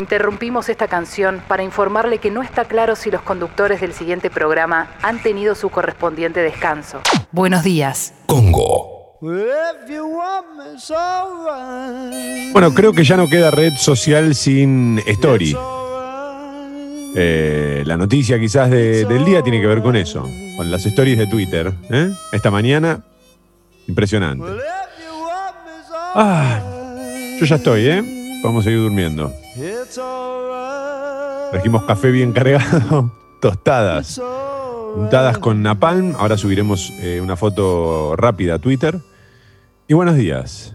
Interrumpimos esta canción para informarle que no está claro si los conductores del siguiente programa han tenido su correspondiente descanso. Buenos días. Congo. Bueno, creo que ya no queda red social sin story. Eh, la noticia quizás de- del día tiene que ver con eso, con las stories de Twitter. ¿eh? Esta mañana, impresionante. Ah, yo ya estoy, ¿eh? Vamos a seguir durmiendo. Trajimos café bien cargado, tostadas, untadas con napalm. Ahora subiremos eh, una foto rápida a Twitter. Y buenos días.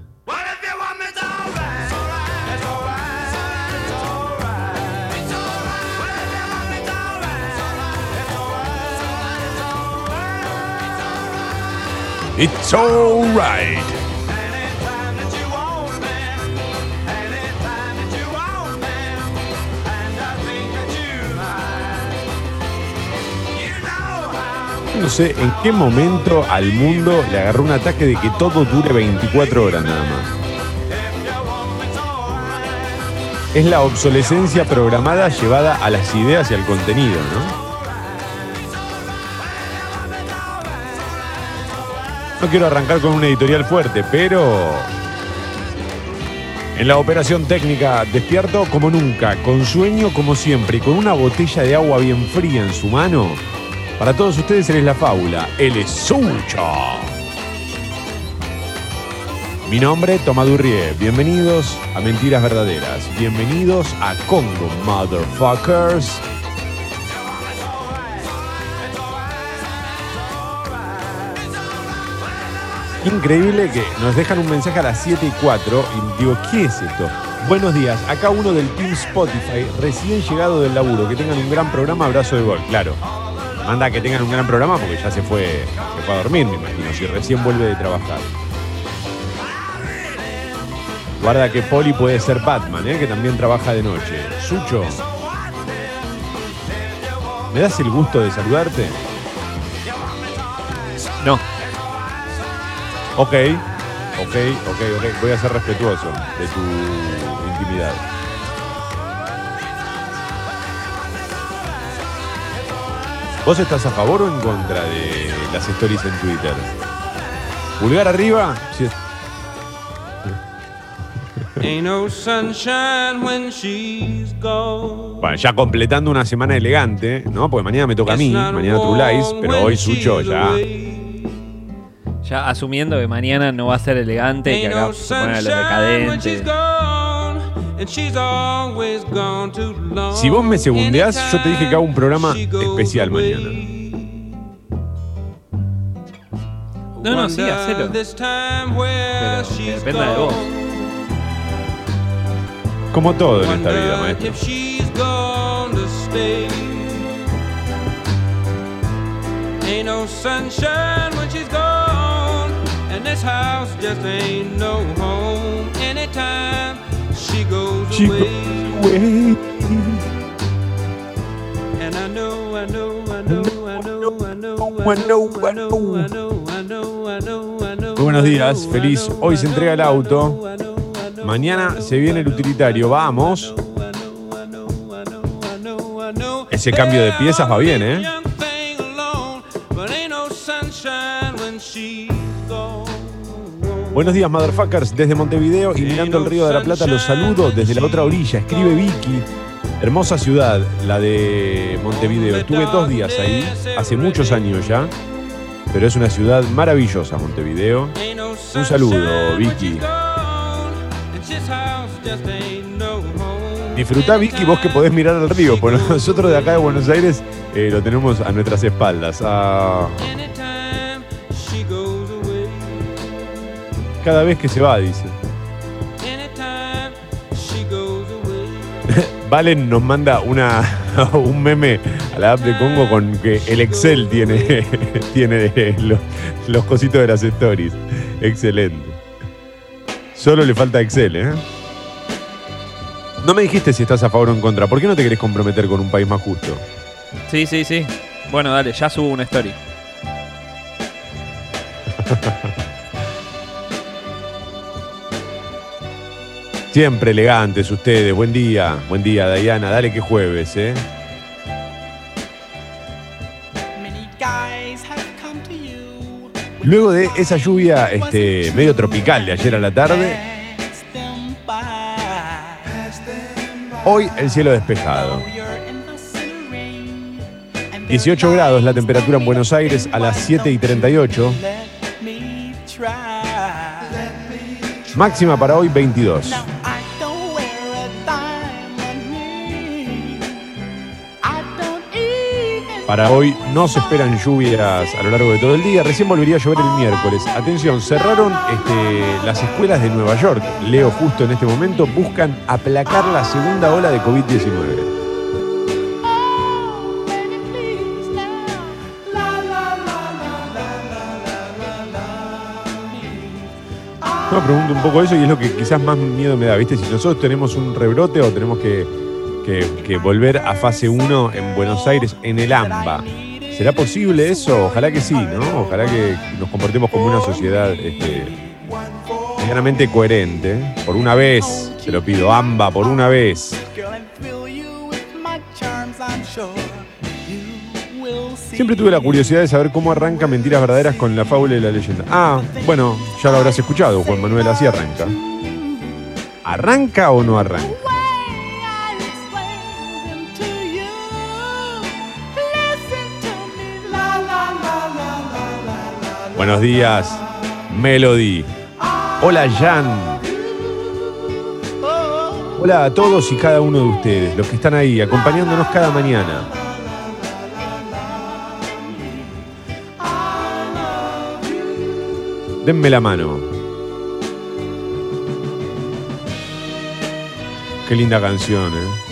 It's alright. No sé en qué momento al mundo le agarró un ataque de que todo dure 24 horas nada más. Es la obsolescencia programada llevada a las ideas y al contenido, ¿no? No quiero arrancar con un editorial fuerte, pero en la operación técnica despierto como nunca, con sueño como siempre y con una botella de agua bien fría en su mano. Para todos ustedes él es la fábula, él es Sucho. Mi nombre, Tomadurrie. Bienvenidos a Mentiras Verdaderas. Bienvenidos a Congo, motherfuckers. Increíble que nos dejan un mensaje a las 7 y 4 y digo, ¿qué es esto? Buenos días, acá uno del Team Spotify, recién llegado del laburo, que tengan un gran programa, abrazo de gol, claro. Manda que tengan un gran programa porque ya se fue, se fue a dormir, me imagino, si recién vuelve de trabajar. Guarda que Poli puede ser Batman, ¿eh? que también trabaja de noche. Sucho, ¿me das el gusto de saludarte? No. Ok, ok, ok, ok. Voy a ser respetuoso de tu intimidad. ¿Vos estás a favor o en contra de las stories en Twitter? Pulgar arriba. Bueno, ya completando una semana elegante, ¿no? Porque mañana me toca a mí, mañana True Lies, pero hoy Sucho ya. Ya asumiendo que mañana no va a ser elegante, que Ain't acá se ponen a los decadentes. Si vos me segundeás, yo te dije que hago un programa Anytime she goes especial away. mañana. No, no, sí, hacelo. this time where Pero she's dependa de vos. gone. Como todo en esta vida, maestro. if she's gonna stay. Ain't no sunshine when she's gone, and this house just ain't no home. Anytime she goes She away, goes away. and I know, I know, I know, I know, I know, I I know, know, I I know. know, I know, I know, I know, I know. Muy buenos días, feliz. Hoy se entrega el auto. Mañana se viene el utilitario, vamos. Ese cambio de piezas va bien, ¿eh? Buenos días, motherfuckers. Desde Montevideo y mirando el río de la Plata los saludo desde la otra orilla. Escribe Vicky. Hermosa ciudad, la de Montevideo. Estuve dos días ahí, hace muchos años ya. Pero es una ciudad maravillosa, Montevideo. Un saludo, Vicky. Disfrutá, Vicky, vos que podés mirar al río. Porque nosotros de acá de Buenos Aires eh, lo tenemos a nuestras espaldas. Ah, cada vez que se va, dice. Valen nos manda una, un meme a la app de Congo con que el Excel tiene, tiene los, los cositos de las stories. Excelente. Solo le falta Excel, ¿eh? No me dijiste si estás a favor o en contra. ¿Por qué no te querés comprometer con un país más justo? Sí, sí, sí. Bueno, dale, ya subo una story. Siempre elegantes ustedes. Buen día. Buen día, Dayana. Dale que jueves, ¿eh? Luego de esa lluvia este, medio tropical de ayer a la tarde, hoy el cielo despejado. 18 grados la temperatura en Buenos Aires a las 7 y 38. Máxima para hoy 22. Para hoy no se esperan lluvias a lo largo de todo el día. Recién volvería a llover el miércoles. Atención, cerraron este, las escuelas de Nueva York. Leo justo en este momento. Buscan aplacar la segunda ola de COVID-19. No, pregunto un poco eso y es lo que quizás más miedo me da, ¿viste? Si nosotros tenemos un rebrote o tenemos que, que- volver a fase 1 en Buenos Aires, en el AMBA. ¿Será posible eso? Ojalá que sí, ¿no? Ojalá que nos comportemos como una sociedad este, medianamente coherente. Por una vez, te lo pido, AMBA, por una vez. Siempre tuve la curiosidad de saber cómo arranca Mentiras Verdaderas con la fábula y la leyenda. Ah, bueno, ya lo habrás escuchado, Juan Manuel, así arranca. ¿Arranca o no arranca? Buenos días, Melody. Hola, Jan. Hola a todos y cada uno de ustedes, los que están ahí, acompañándonos cada mañana. Denme la mano. Qué linda canción, ¿eh?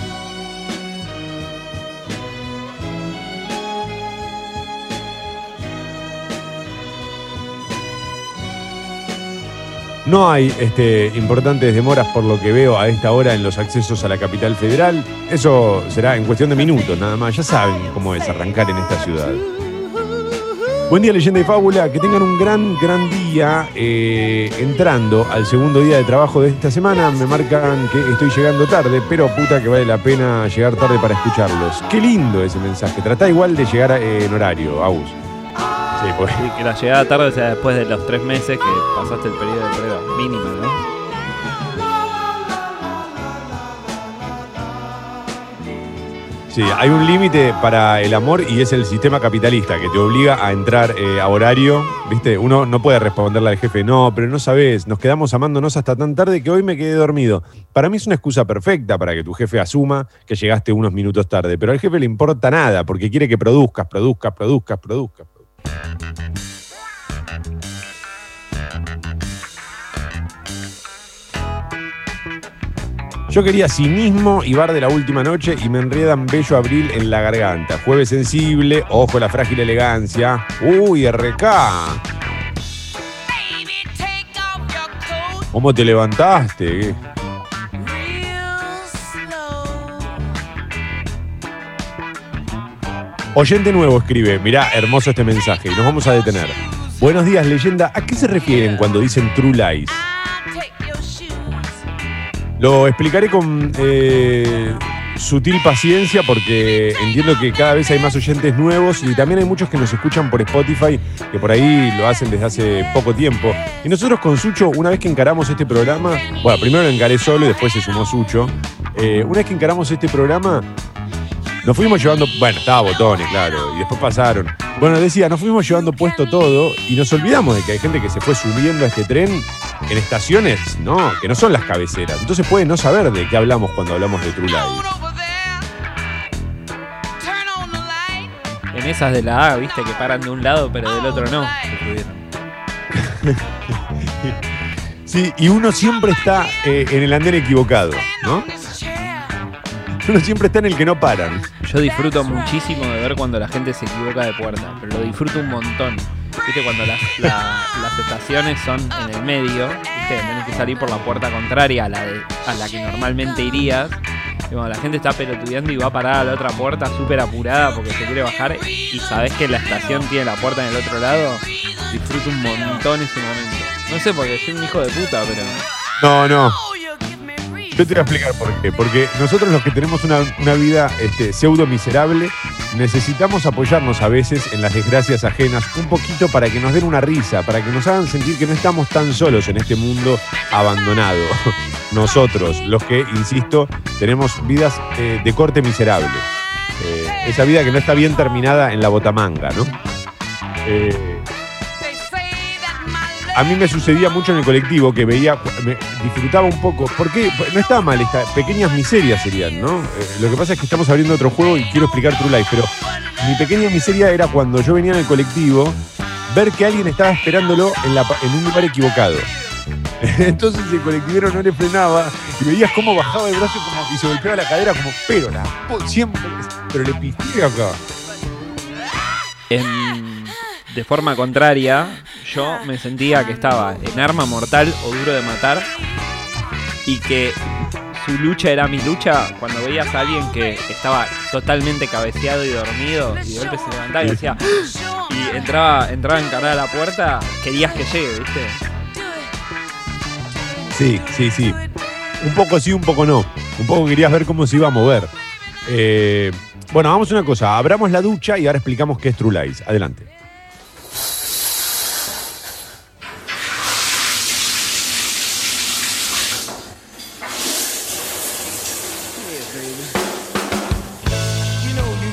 No hay este, importantes demoras por lo que veo a esta hora en los accesos a la capital federal. Eso será en cuestión de minutos nada más. Ya saben cómo es arrancar en esta ciudad. Buen día, leyenda y fábula. Que tengan un gran, gran día eh, entrando al segundo día de trabajo de esta semana. Me marcan que estoy llegando tarde, pero puta que vale la pena llegar tarde para escucharlos. Qué lindo ese mensaje. Trata igual de llegar eh, en horario, Agus. Sí, pues. Y que la llegada tarde sea después de los tres meses que pasaste el periodo de prueba mínimo, ¿no? Sí, hay un límite para el amor y es el sistema capitalista que te obliga a entrar eh, a horario. ¿Viste? Uno no puede responderle al jefe, no, pero no sabes, nos quedamos amándonos hasta tan tarde que hoy me quedé dormido. Para mí es una excusa perfecta para que tu jefe asuma que llegaste unos minutos tarde, pero al jefe le importa nada porque quiere que produzcas, produzcas, produzcas, produzcas. Yo quería cinismo y bar de la última noche y me enredan bello abril en la garganta. Jueves sensible, ojo la frágil elegancia. Uy, RK. ¿Cómo te levantaste? Oyente nuevo escribe, mirá, hermoso este mensaje, y nos vamos a detener. Buenos días, leyenda. ¿A qué se refieren cuando dicen True Lies? Lo explicaré con eh, sutil paciencia porque entiendo que cada vez hay más oyentes nuevos y también hay muchos que nos escuchan por Spotify, que por ahí lo hacen desde hace poco tiempo. Y nosotros con Sucho, una vez que encaramos este programa, bueno, primero lo encaré solo y después se sumó Sucho. Eh, una vez que encaramos este programa, nos fuimos llevando, bueno, estaba botones, claro, y después pasaron. Bueno, decía, nos fuimos llevando puesto todo y nos olvidamos de que hay gente que se fue subiendo a este tren en estaciones, ¿no? Que no son las cabeceras. Entonces puede no saber de qué hablamos cuando hablamos de True Lies. En esas de la A, viste, que paran de un lado pero del otro no. Sí, y uno siempre está eh, en el andén equivocado, ¿no? Uno siempre está en el que no paran. Yo disfruto muchísimo de ver cuando la gente se equivoca de puerta, pero lo disfruto un montón. Viste, cuando las, la- las estaciones son en el medio, viste, tenés que salir por la puerta contraria a la, de- a la que normalmente irías. Y cuando la gente está pelotudeando y va a parar a la otra puerta súper apurada porque se quiere bajar y sabes que la estación tiene la puerta en el otro lado, disfruto un montón ese momento. No sé porque soy un hijo de puta, pero No, no. Yo te voy a explicar por qué. Porque nosotros los que tenemos una, vida este, pseudo miserable, necesitamos apoyarnos a veces en las desgracias ajenas un poquito para que nos den una risa, para que nos hagan sentir que no estamos tan solos en este mundo abandonado. Nosotros, los que, insisto, tenemos vidas eh, de corte miserable. Eh, esa vida que no está bien terminada en la botamanga, ¿no? Eh, a mí me sucedía mucho en el colectivo que veía, me disfrutaba un poco, porque no estaba mal, estas pequeñas miserias serían, ¿no? Eh, lo que pasa es que estamos abriendo otro juego y quiero explicar True Life, pero mi pequeña miseria era cuando yo venía en el colectivo, ver que alguien estaba esperándolo en, un lugar equivocado. Entonces el colectivero no le frenaba y veías cómo bajaba el brazo y se golpeaba la cadera como, pero la siempre, pero le pisté acá. En- de forma contraria, yo me sentía que estaba en arma mortal o duro de matar y que su lucha era mi lucha cuando veías a alguien que estaba totalmente cabeceado y dormido y de golpe se levantaba y decía y entraba, entraba encarar a la puerta, querías que llegue, ¿viste? Sí, sí, sí. Un poco sí, un poco no. Un poco querías ver cómo se iba a mover. Eh, bueno, vamos a una cosa. Abramos la ducha y ahora explicamos qué es True Lies. Adelante.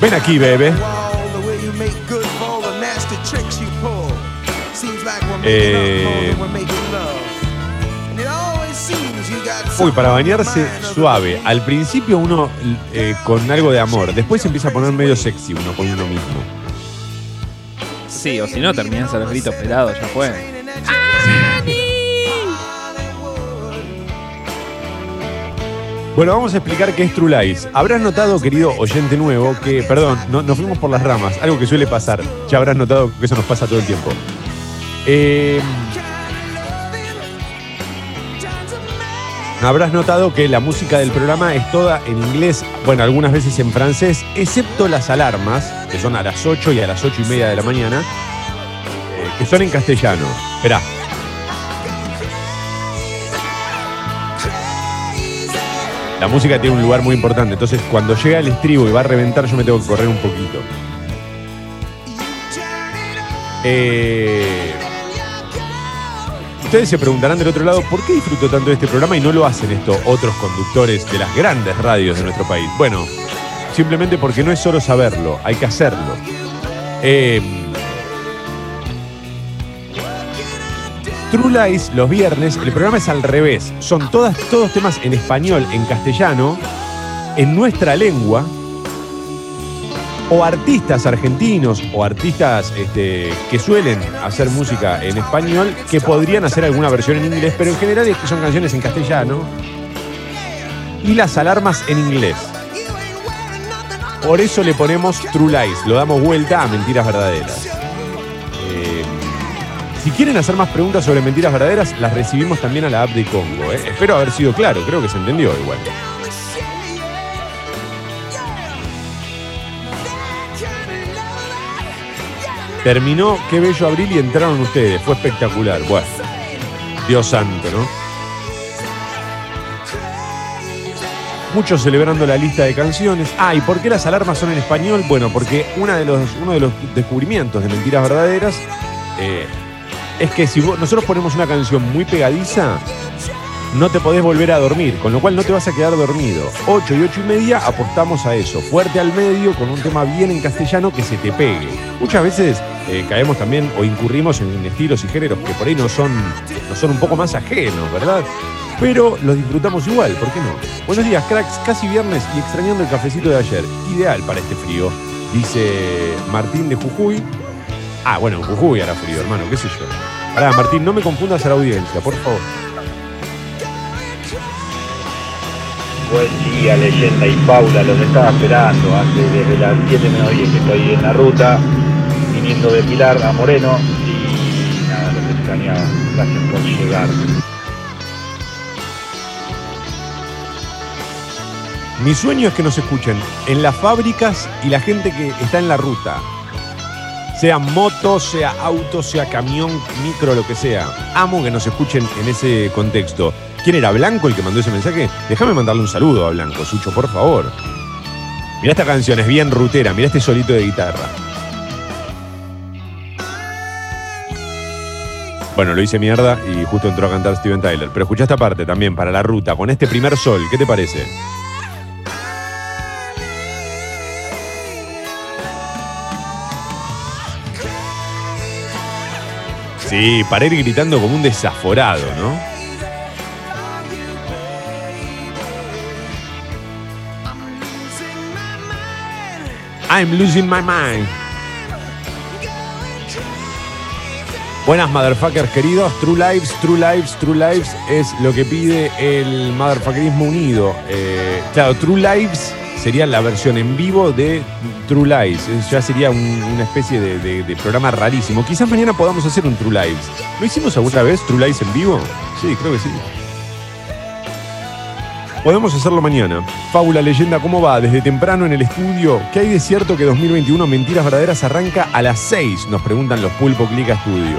Ven aquí, bebé. Eh, Uy, para bañarse suave. Al principio uno eh, con algo de amor. Después se empieza a poner medio sexy uno con uno mismo. Sí, o si no terminás a los gritos pelados, ya fue. Bueno, vamos a explicar qué es True Lies. Habrás notado, querido oyente nuevo, que, perdón, no- nos fuimos por las ramas, algo que suele pasar. Ya habrás notado que eso nos pasa todo el tiempo. Eh, habrás notado que la música del programa es toda en inglés, bueno, algunas veces en francés, excepto las alarmas, que son a las 8 y a las 8 y media de la mañana, eh, que son en castellano. Esperá. La música tiene un lugar muy importante, entonces cuando llega el estribo y va a reventar, yo me tengo que correr un poquito. Eh, ustedes se preguntarán del otro lado, ¿por qué disfruto tanto de este programa y no lo hacen estos otros conductores de las grandes radios de nuestro país? Bueno, simplemente porque no es solo saberlo, hay que hacerlo. Eh, True Lies, los viernes, el programa es al revés. Son todas, todos temas en español, en castellano, en nuestra lengua, o artistas argentinos o artistas este, que suelen hacer música en español que podrían hacer alguna versión en inglés, pero en general es que son canciones en castellano y las alarmas en inglés. Por eso le ponemos True Lies, lo damos vuelta a mentiras verdaderas. Si quieren hacer más preguntas sobre mentiras verdaderas, las recibimos también a la app de Congo. ¿eh? Espero haber sido claro, creo que se entendió igual. Terminó Qué Bello Abril y entraron ustedes. Fue espectacular. Bueno, Dios santo, ¿no? Muchos celebrando la lista de canciones. Ah, ¿y por qué las alarmas son en español? Bueno, porque una de los, uno de los descubrimientos de mentiras verdaderas eh, es que si nosotros ponemos una canción muy pegadiza, no te podés volver a dormir, con lo cual no te vas a quedar dormido. 8 y 8 y media apostamos a eso, fuerte al medio, con un tema bien en castellano que se te pegue. Muchas veces eh, caemos también o incurrimos en estilos y géneros que por ahí no son, no son un poco más ajenos, ¿verdad? Pero los disfrutamos igual, ¿por qué no? Buenos días, cracks, casi viernes y extrañando el cafecito de ayer. Ideal para este frío, dice Martín de Jujuy. Ah, bueno, en Jujuy hará frío, hermano, qué sé yo. Pará, Martín, no me confundas a la audiencia, por favor. Buen día, leyenda y Paula, los estaba esperando hace desde las 7 menos 10 que estoy en la ruta, viniendo de Pilar a Moreno y nada, los extrañaba. Gracias por llegar. Mi sueño es que nos escuchen en las fábricas y la gente que está en la ruta. Sea moto, sea auto, sea camión, micro, lo que sea. Amo que nos escuchen en ese contexto. ¿Quién era Blanco el que mandó ese mensaje? Déjame mandarle un saludo a Blanco, Sucho, por favor. Mira esta canción, es bien rutera, mira este solito de guitarra. Bueno, lo hice mierda y justo entró a cantar Steven Tyler. Pero escucha esta parte también para la ruta, con este primer sol, ¿qué te parece? Sí, para ir gritando como un desaforado, ¿no? I'm losing my mind. Buenas motherfuckers queridos, True Lives, True Lives, True Lives es lo que pide el motherfuckerismo unido. Eh, claro, True Lives sería la versión en vivo de True Lives. Ya sería un- una especie de, de- de programa rarísimo. Quizás mañana podamos hacer un True Lives. ¿Lo hicimos alguna vez, True Lives en vivo? Sí, creo que sí. Podemos hacerlo mañana. Fábula, leyenda, ¿cómo va? Desde temprano en el estudio. ¿Qué hay de cierto que 2021 Mentiras Verdaderas arranca a las 6? Nos preguntan los Pulpo Clica Studio.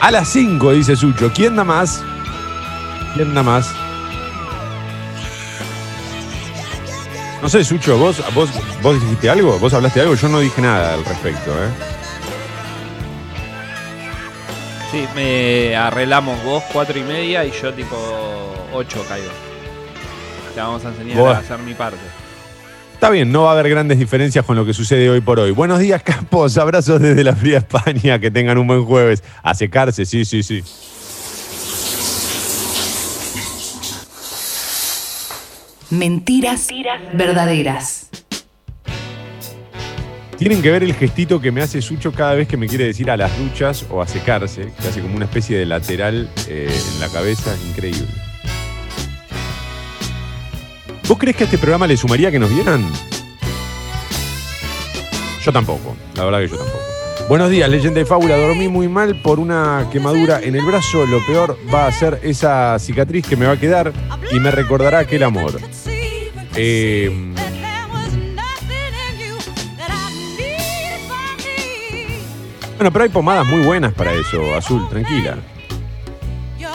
A las 5, dice Sucho. ¿Quién da más? ¿Quién da más? No sé, Sucho, vos, vos, vos dijiste algo, vos hablaste algo, yo no dije nada al respecto, ¿eh? Sí, me arreglamos vos cuatro y media y yo tipo 8 caigo. Te vamos a enseñar Vos- a hacer mi parte. Está bien, no va a haber grandes diferencias con lo que sucede hoy por hoy. Buenos días, Campos. Abrazos desde la fría España. Que tengan un buen jueves. A secarse, sí, sí, sí. Mentiras verdaderas. Tienen que ver el gestito que me hace Sucho cada vez que me quiere decir a las duchas o a secarse, que hace como una especie de lateral eh, en la cabeza, increíble. ¿Vos crees que a este programa le sumaría que nos vieran? Yo tampoco, la verdad que yo tampoco. Buenos días, leyenda de fábula. Dormí muy mal por una quemadura en el brazo. Lo peor va a ser esa cicatriz que me va a quedar y me recordará aquel amor. Eh, bueno, pero hay pomadas muy buenas para eso, Azul, tranquila.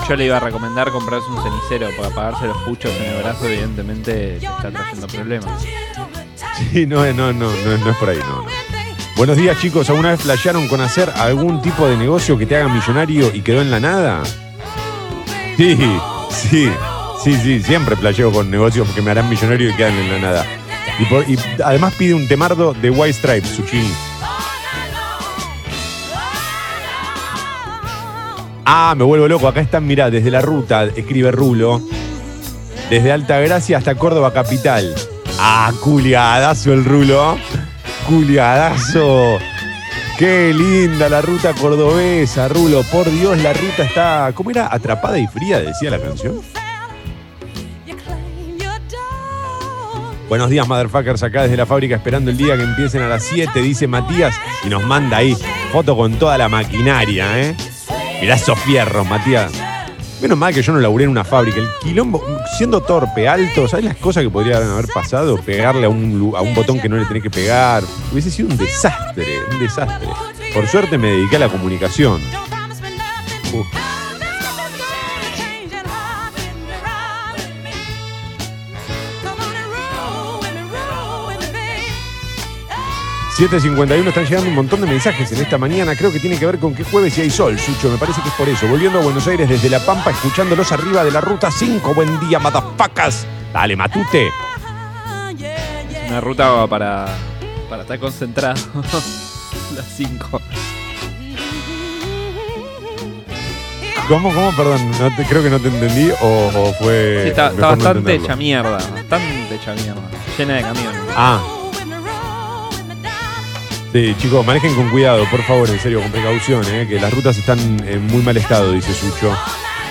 Yo le iba a recomendar comprarse un cenicero para apagarse los puchos en el brazo, evidentemente te está trayendo problemas. Sí, no, es- no, no, no, no es por ahí, no, no. Buenos días, chicos. ¿Alguna vez flashearon con hacer algún tipo de negocio que te haga millonario y quedó en la nada? Sí, sí, sí, sí. Siempre flasheo con negocios que me harán millonario y quedan en la nada. Y, además pide un temardo de White Stripes, Suchini. Ah, me vuelvo loco. Acá están, mirá, desde la ruta, escribe Rulo. Desde Altagracia hasta Córdoba Capital. Ah, culiadazo el Rulo. Culiadazo. Qué linda la ruta cordobesa, Rulo. Por Dios, la ruta está. ¿Cómo era? Atrapada y fría, decía la canción. Buenos días, motherfuckers, acá desde la fábrica esperando el día que empiecen a las 7, dice Matías, y nos manda ahí foto con toda la maquinaria, ¿eh? Mirá esos fierros, Matías. Menos mal que yo no laburé en una fábrica. El quilombo, siendo torpe, alto, ¿sabes las cosas que podrían haber pasado? Pegarle a un, a un botón que no le tenés que pegar. Hubiese sido un desastre, un desastre. Por suerte me dediqué a la comunicación. Uf. 7.51 están llegando un montón de mensajes en esta mañana. Creo que tiene que ver con que jueves y hay sol, Sucho. Me parece que es por eso. Volviendo a Buenos Aires desde La Pampa, escuchándolos arriba de la ruta 5. Buen día, matafacas. Dale, matute. Una ruta para, para estar concentrado. Las 5. ¿Cómo, cómo? Perdón, no te- creo que no te entendí o, o fue. Sí, está, está mejor no bastante hecha mierda. Bastante hecha mierda. Llena de camiones. Ah, sí, chicos, manejen con cuidado, por favor, en serio, con precaución, eh, que las rutas están en muy mal estado, dice Sucho.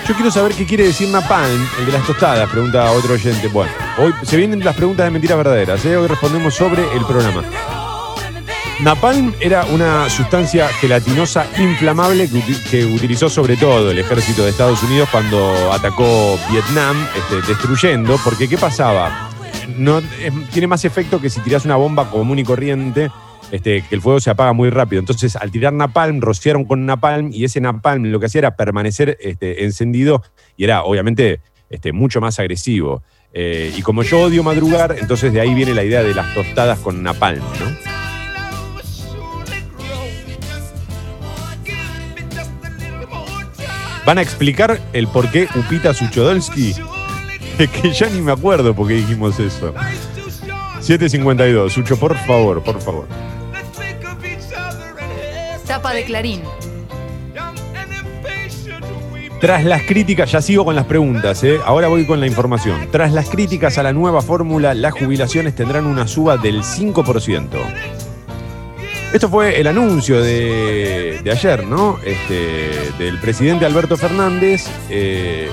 Yo quiero saber qué quiere decir Napalm, el de las tostadas, pregunta otro oyente. Bueno, hoy se vienen las preguntas de mentiras verdaderas, eh, hoy respondemos sobre el programa. Napalm era una sustancia gelatinosa inflamable que, uti- que utilizó sobre todo el ejército de Estados Unidos cuando atacó Vietnam, este, destruyendo, porque ¿qué pasaba? No, tiene más efecto que si tirás una bomba común y corriente, este, que el fuego se apaga muy rápido. Entonces, al tirar napalm, rociaron con napalm y ese napalm lo que hacía era permanecer este, encendido y era obviamente este, mucho más agresivo. Eh, y como yo odio madrugar, entonces de ahí viene la idea de las tostadas con napalm, ¿no? ¿Van a explicar el por qué Upita Suchodolski? Que ya ni me acuerdo por qué dijimos eso. 752, Sucho, por favor, por favor. Tapa de Clarín. Tras las críticas, ya sigo con las preguntas, ¿eh? ahora voy con la información. Tras las críticas a la nueva fórmula, las jubilaciones tendrán una suba del 5%. Esto fue el anuncio de, ayer, ¿no? Este, del presidente Alberto Fernández. eh,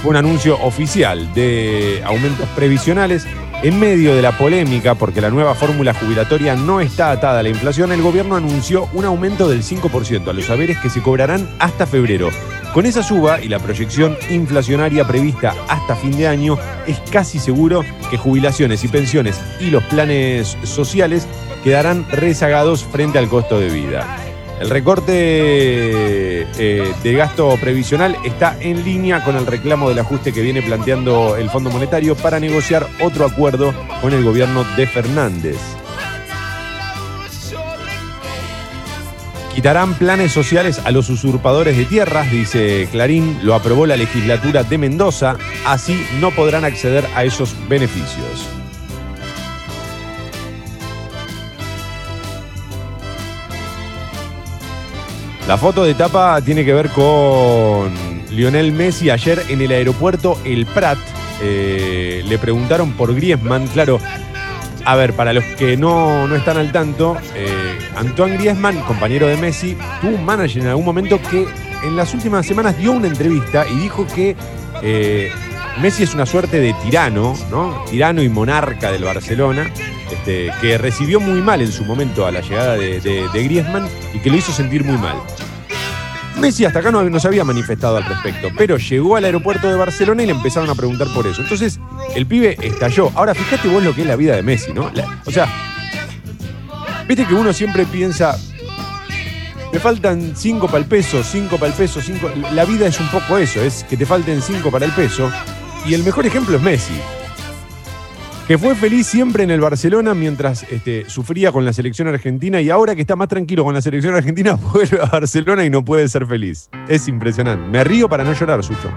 fue un anuncio oficial de aumentos previsionales. En medio de la polémica, porque la nueva fórmula jubilatoria no está atada a la inflación, el gobierno anunció un aumento del 5% a los saberes que se cobrarán hasta febrero. Con esa suba y la proyección inflacionaria prevista hasta fin de año, es casi seguro que jubilaciones y pensiones y los planes sociales quedarán rezagados frente al costo de vida. El recorte eh, de gasto previsional está en línea con el reclamo del ajuste que viene planteando el Fondo Monetario para negociar otro acuerdo con el gobierno de Fernández. Quitarán planes sociales a los usurpadores de tierras, dice Clarín, lo aprobó la legislatura de Mendoza, así no podrán acceder a esos beneficios. La foto de tapa tiene que ver con Lionel Messi ayer en el aeropuerto El Prat. Eh, le preguntaron por Griezmann, claro. A ver, para los que no, no están al tanto, eh, Antoine Griezmann, compañero de Messi, tuvo un manager en algún momento que en las últimas semanas dio una entrevista y dijo que eh, Messi es una suerte de tirano, ¿no? Tirano y monarca del Barcelona, este, que recibió muy mal en su momento a la llegada de, Griezmann y que lo hizo sentir muy mal. Messi hasta acá no, se había manifestado al respecto, pero llegó al aeropuerto de Barcelona y le empezaron a preguntar por eso. Entonces, el pibe estalló. Ahora, fíjate vos lo que es la vida de Messi, ¿no? O sea, viste que uno siempre piensa, me faltan cinco para el peso, cinco para el peso, cinco. La vida es un poco eso, es que te falten cinco para el peso. Y el mejor ejemplo es Messi. Que fue feliz siempre en el Barcelona mientras este, sufría con la selección argentina y ahora que está más tranquilo con la selección argentina vuelve a Barcelona y no puede ser feliz. Es impresionante. Me río para no llorar, Sucho.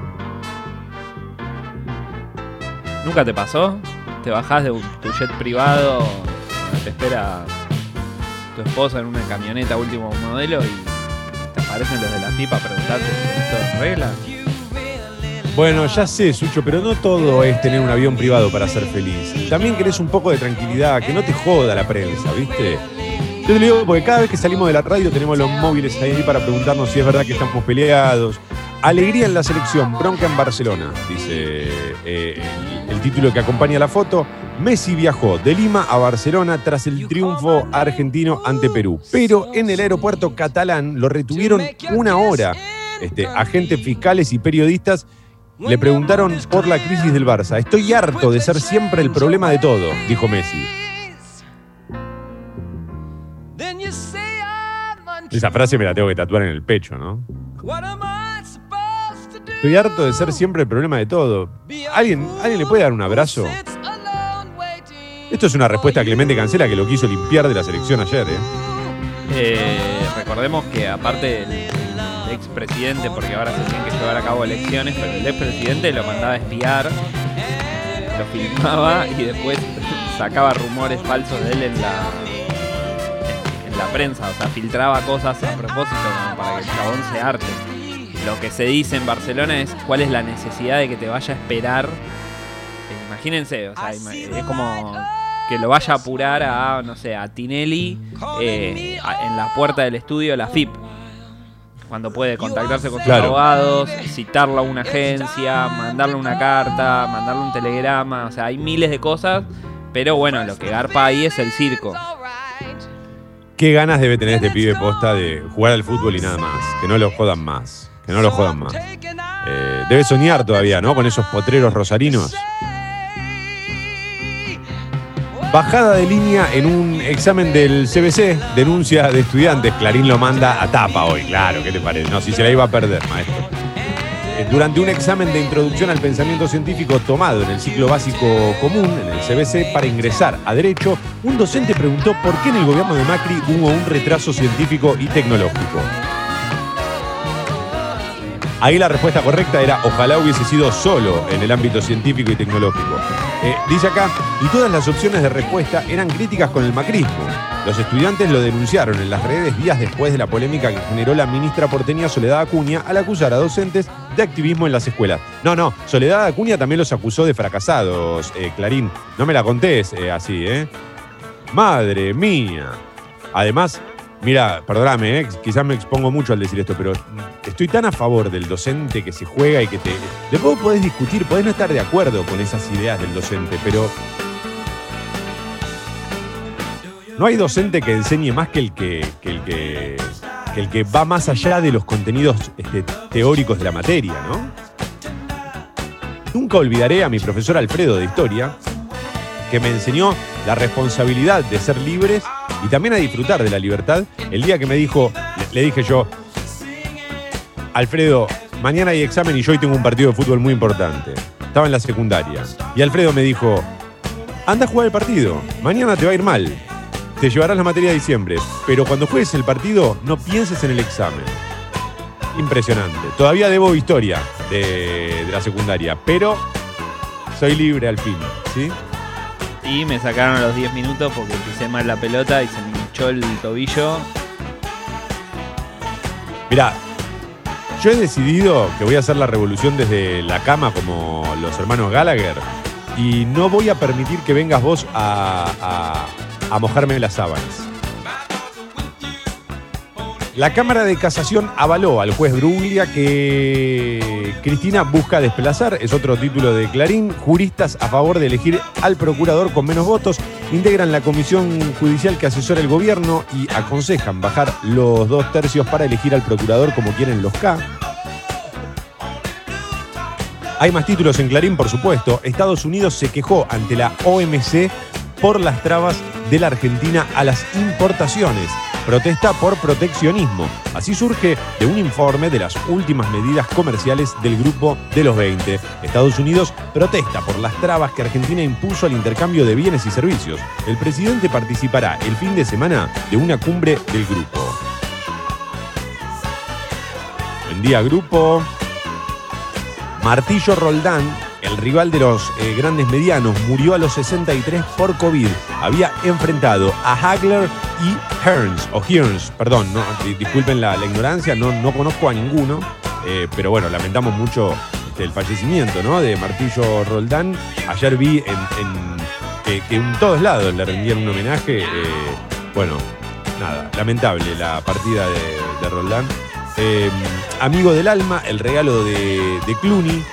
¿Nunca te pasó? Te bajás de un- tu jet privado, te espera tu esposa en una camioneta último modelo y te aparecen los de la FIPA a preguntarte si todo en regla. Bueno, ya sé, Sucho, pero no todo es tener un avión privado para ser feliz. También querés un poco de tranquilidad, que no te joda la prensa, ¿viste? Yo te lo digo porque cada vez que salimos de la radio tenemos los móviles ahí para preguntarnos si es verdad que estamos peleados. Alegría en la selección, bronca en Barcelona, dice eh, el, título que acompaña la foto. Messi viajó de Lima a Barcelona tras el triunfo argentino ante Perú. Pero en el aeropuerto catalán lo retuvieron una hora. Este, agentes fiscales y periodistas le preguntaron por la crisis del Barça. Estoy harto de ser siempre el problema de todo, dijo Messi. Esa frase me la tengo que tatuar en el pecho, ¿no? Estoy harto de ser siempre el problema de todo. ¿Alguien, ¿alguien le puede dar un abrazo? Esto es una respuesta a Clemente Cancela que lo quiso limpiar de la selección ayer, ¿eh? Eh, recordemos que aparte el, expresidente, porque ahora se tienen que llevar a cabo elecciones, pero el expresidente lo mandaba a espiar, lo filmaba y después sacaba rumores falsos de él en la, en la prensa, o sea, filtraba cosas a propósito como para que el chabón se arte. Lo que se dice en Barcelona es cuál es la necesidad de que te vaya a esperar. Eh, Imagínense, o sea, es como que lo vaya a apurar a, no sé, a Tinelli eh, en la puerta del estudio la FIP. Cuando puede contactarse con sus abogados, citarlo a una agencia, mandarle una carta, mandarle un telegrama, o sea, hay miles de cosas, pero bueno, lo que garpa ahí es el circo. Qué ganas debe tener este pibe posta de jugar al fútbol y nada más. Que no lo jodan más. Que no lo jodan más. Eh, debe soñar todavía, ¿no? Con esos potreros rosarinos. Bajada de línea en un examen del CBC, denuncia de estudiantes. Clarín lo manda a tapa hoy, claro, ¿qué te parece? No, si se la iba a perder, maestro. eh, durante un examen de introducción al pensamiento científico tomado en el ciclo básico común, en el CBC, para ingresar a Derecho, un docente preguntó por qué en el gobierno de Macri hubo un retraso científico y tecnológico. Ahí la respuesta correcta era ojalá hubiese sido solo en el ámbito científico y tecnológico. Eh, dice acá, y todas las opciones de respuesta eran críticas con el macrismo. Los estudiantes lo denunciaron en las redes días después de la polémica que generó la ministra porteña Soledad Acuña al acusar a docentes de activismo en las escuelas. No, no, Soledad Acuña también los acusó de fracasados, eh, Clarín. No me la contés eh, así, ¿eh? Madre mía. Además, Mira, perdóname, ¿eh? quizás me expongo mucho al decir esto, pero estoy tan a favor del docente que se juega y que te. Después podés discutir, podés no estar de acuerdo con esas ideas del docente, pero. No hay docente que enseñe más que el que, el que, que el que va más allá de los contenidos este, teóricos de la materia, ¿no? Nunca olvidaré a mi profesor Alfredo de Historia, que me enseñó la responsabilidad de ser libres y también a disfrutar de la libertad. El día que me dijo, le, dije yo, Alfredo, mañana hay examen y yo hoy tengo un partido de fútbol muy importante. Estaba en la secundaria. Y Alfredo me dijo, anda a jugar el partido, mañana te va a ir mal. Te llevarás la materia de diciembre, pero cuando juegues el partido no pienses en el examen. Impresionante. Todavía debo historia de, de la secundaria, pero soy libre al fin, ¿sí? Y me sacaron a los 10 minutos porque pisé mal la pelota y se me hinchó el tobillo. Mirá, yo he decidido que voy a hacer la revolución desde la cama como los hermanos Gallagher y no voy a permitir que vengas vos a, a- a mojarme las sábanas. La Cámara de Casación avaló al juez Bruglia que Cristina busca desplazar, es otro título de Clarín. Juristas a favor de elegir al procurador con menos votos integran la comisión judicial que asesora el gobierno y aconsejan bajar los dos tercios para elegir al procurador como quieren los K. Hay más títulos en Clarín, por supuesto. Estados Unidos se quejó ante la OMC por las trabas de la Argentina a las importaciones. Protesta por proteccionismo. Así surge de un informe de las últimas medidas comerciales del Grupo de los 20. Estados Unidos protesta por las trabas que Argentina impuso al intercambio de bienes y servicios. El presidente participará el fin de semana de una cumbre del grupo. Buen día, grupo. Martillo Roldán, el rival de los eh, grandes medianos, murió a los 63 por COVID. Había enfrentado a Hagler y Hearns, o Hearns, perdón, no, di- disculpen la, la ignorancia, no, no conozco a ninguno, eh, pero bueno, lamentamos mucho este, el fallecimiento ¿no? de Martillo Roldán. Ayer vi que, en todos lados le rendían un homenaje. eh, bueno, nada, lamentable la partida de, Roldán. Amigo del alma, el regalo de, de Clooney.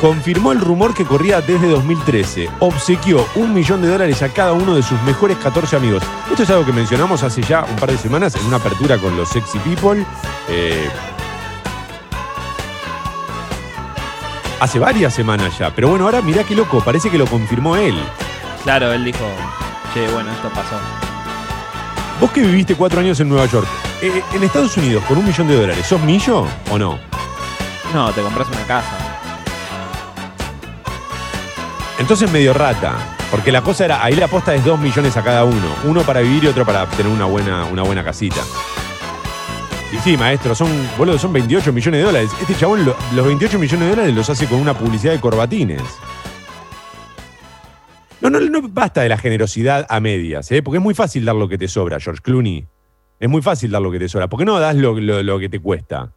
Confirmó el rumor que corría desde 2013. Obsequió un millón de dólares a cada uno de sus mejores 14 amigos. Esto es algo que mencionamos hace ya un par de semanas en una apertura con los Sexy People. Eh, hace varias semanas ya. Pero bueno, ahora mirá qué loco, parece que lo confirmó él. Claro, él dijo, che, bueno, esto pasó. Vos que viviste cuatro años en Nueva York, eh, en Estados Unidos con un millón de dólares, ¿sos millo o no? No, te compras una casa. Entonces medio rata. Porque la cosa era, ahí la aposta es dos millones a cada uno. Uno para vivir y otro para tener una buena, una buena casita. Y sí, maestro, son, boludo, son 28 millones de dólares. Este chabón lo- los 28 millones de dólares los hace con una publicidad de corbatines. No, no, no basta de la generosidad a medias, ¿eh? porque es muy fácil dar lo que te sobra, George Clooney. Es muy fácil dar lo que te sobra. ¿Por qué no das lo, lo- que te cuesta?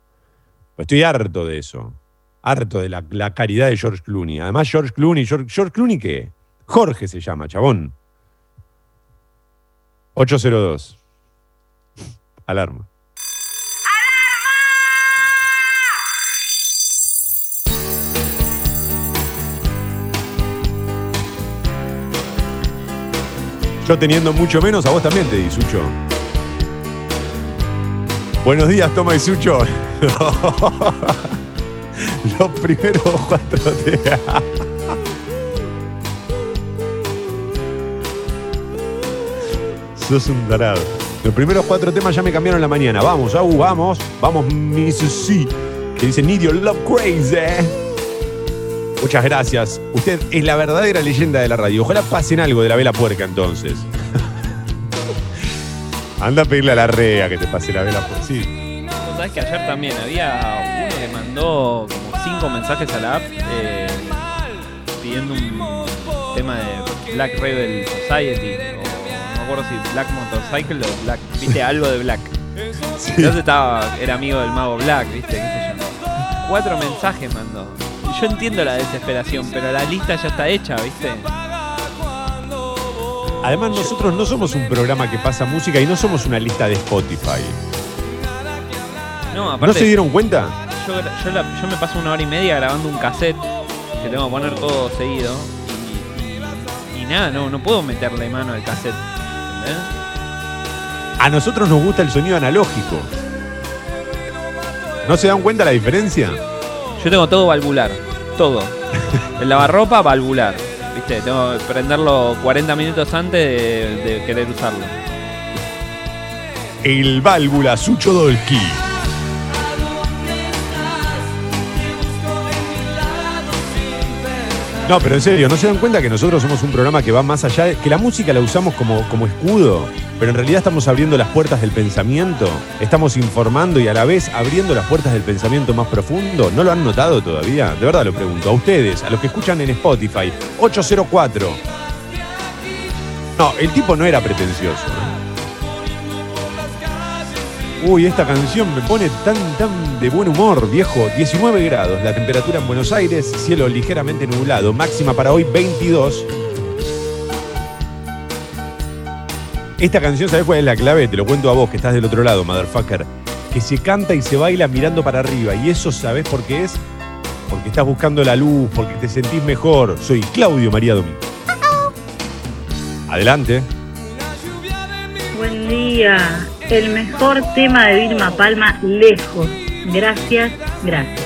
Estoy harto de eso. Harto de la, la caridad de George Clooney. Además, George Clooney, George, George Clooney, ¿qué? Jorge se llama, chabón. 802. Alarma. Yo teniendo mucho menos, a vos también te di, Sucho. Buenos días, toma y Sucho. Los primeros cuatro días. Sos un tarado. Los primeros cuatro temas ya me cambiaron la mañana. Vamos, Agu, vamos. Vamos, Mississippi. que dice Need Your Love Crazy. Muchas gracias. Usted es la verdadera leyenda de la radio. Ojalá pasen algo de la vela puerca entonces. Anda a pedirle a la rea que te pase la vela puerca. Sí. Vos sabés que ayer también había uno que mandó cinco mensajes a la app eh, pidiendo un tema de Black Rebel Society o no me acuerdo si Black Motorcycle o Black, viste, algo de Black. Entonces estaba, era amigo del mago Black, viste, qué sé yo. Cuatro mensajes mandó. Yo entiendo la desesperación, pero la lista ya está hecha, viste. Además, nosotros no somos un programa que pasa música y no somos una lista de Spotify. No, ¿No aparte, se dieron cuenta? Yo, yo la- yo me paso una hora y media grabando un cassette que tengo que poner todo seguido. Y, y- y nada, no, no puedo meterle mano al cassette. ¿entendés? A nosotros nos gusta el sonido analógico. ¿No se dan cuenta la diferencia? Yo tengo todo valvular, todo. El lavarropa, valvular. Viste, tengo que prenderlo 40 minutos antes de, de querer usarlo. El válvula Sucho Dolki. No, pero en serio, ¿no se dan cuenta que nosotros somos un programa que va más allá de, que la música la usamos como, como escudo, pero en realidad estamos abriendo las puertas del pensamiento, estamos informando y a la vez abriendo las puertas del pensamiento más profundo? ¿No lo han notado todavía? De verdad lo pregunto. A ustedes, a los que escuchan en Spotify, 804. No, el tipo no era pretencioso. Uy, esta canción me pone tan, tan de buen humor, viejo. 19 grados, la temperatura en Buenos Aires, cielo ligeramente nublado, máxima para hoy 22. Esta canción, ¿sabes cuál es la clave? Te lo cuento a vos, que estás del otro lado, motherfucker. Que se canta y se baila mirando para arriba. Y eso, ¿sabes por qué es? Porque estás buscando la luz, porque te sentís mejor. Soy Claudio María Domingo. Adelante. Buen día. El mejor tema de Vilma Palma, lejos. Gracias, gracias.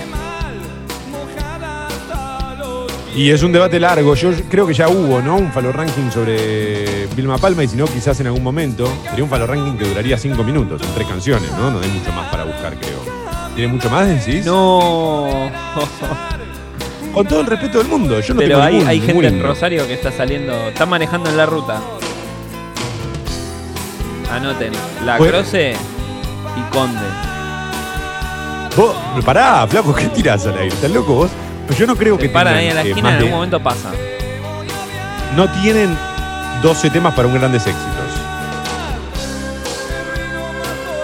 Y es un debate largo. Yo creo que ya hubo, ¿no? Un Falo Ranking sobre Vilma Palma y si no, quizás en algún momento. Sería un Falo Ranking que duraría cinco minutos, en tres canciones, ¿no? No hay mucho más para buscar, creo. ¿Tiene mucho más, decís? No. Con todo el respeto del mundo. Yo no Pero tengo hay, ningún- hay gente ningún en. Rosario que está saliendo, está manejando en la ruta. Anoten, La Bueno. Croce y Conde. Vos, pará, flaco, ¿qué tirás al aire? ¿Estás loco vos? Pues yo no creo que Se paran ahí tengan, en la eh, esquina, más en de- algún momento pasa. No tienen 12 temas para un grandes éxitos.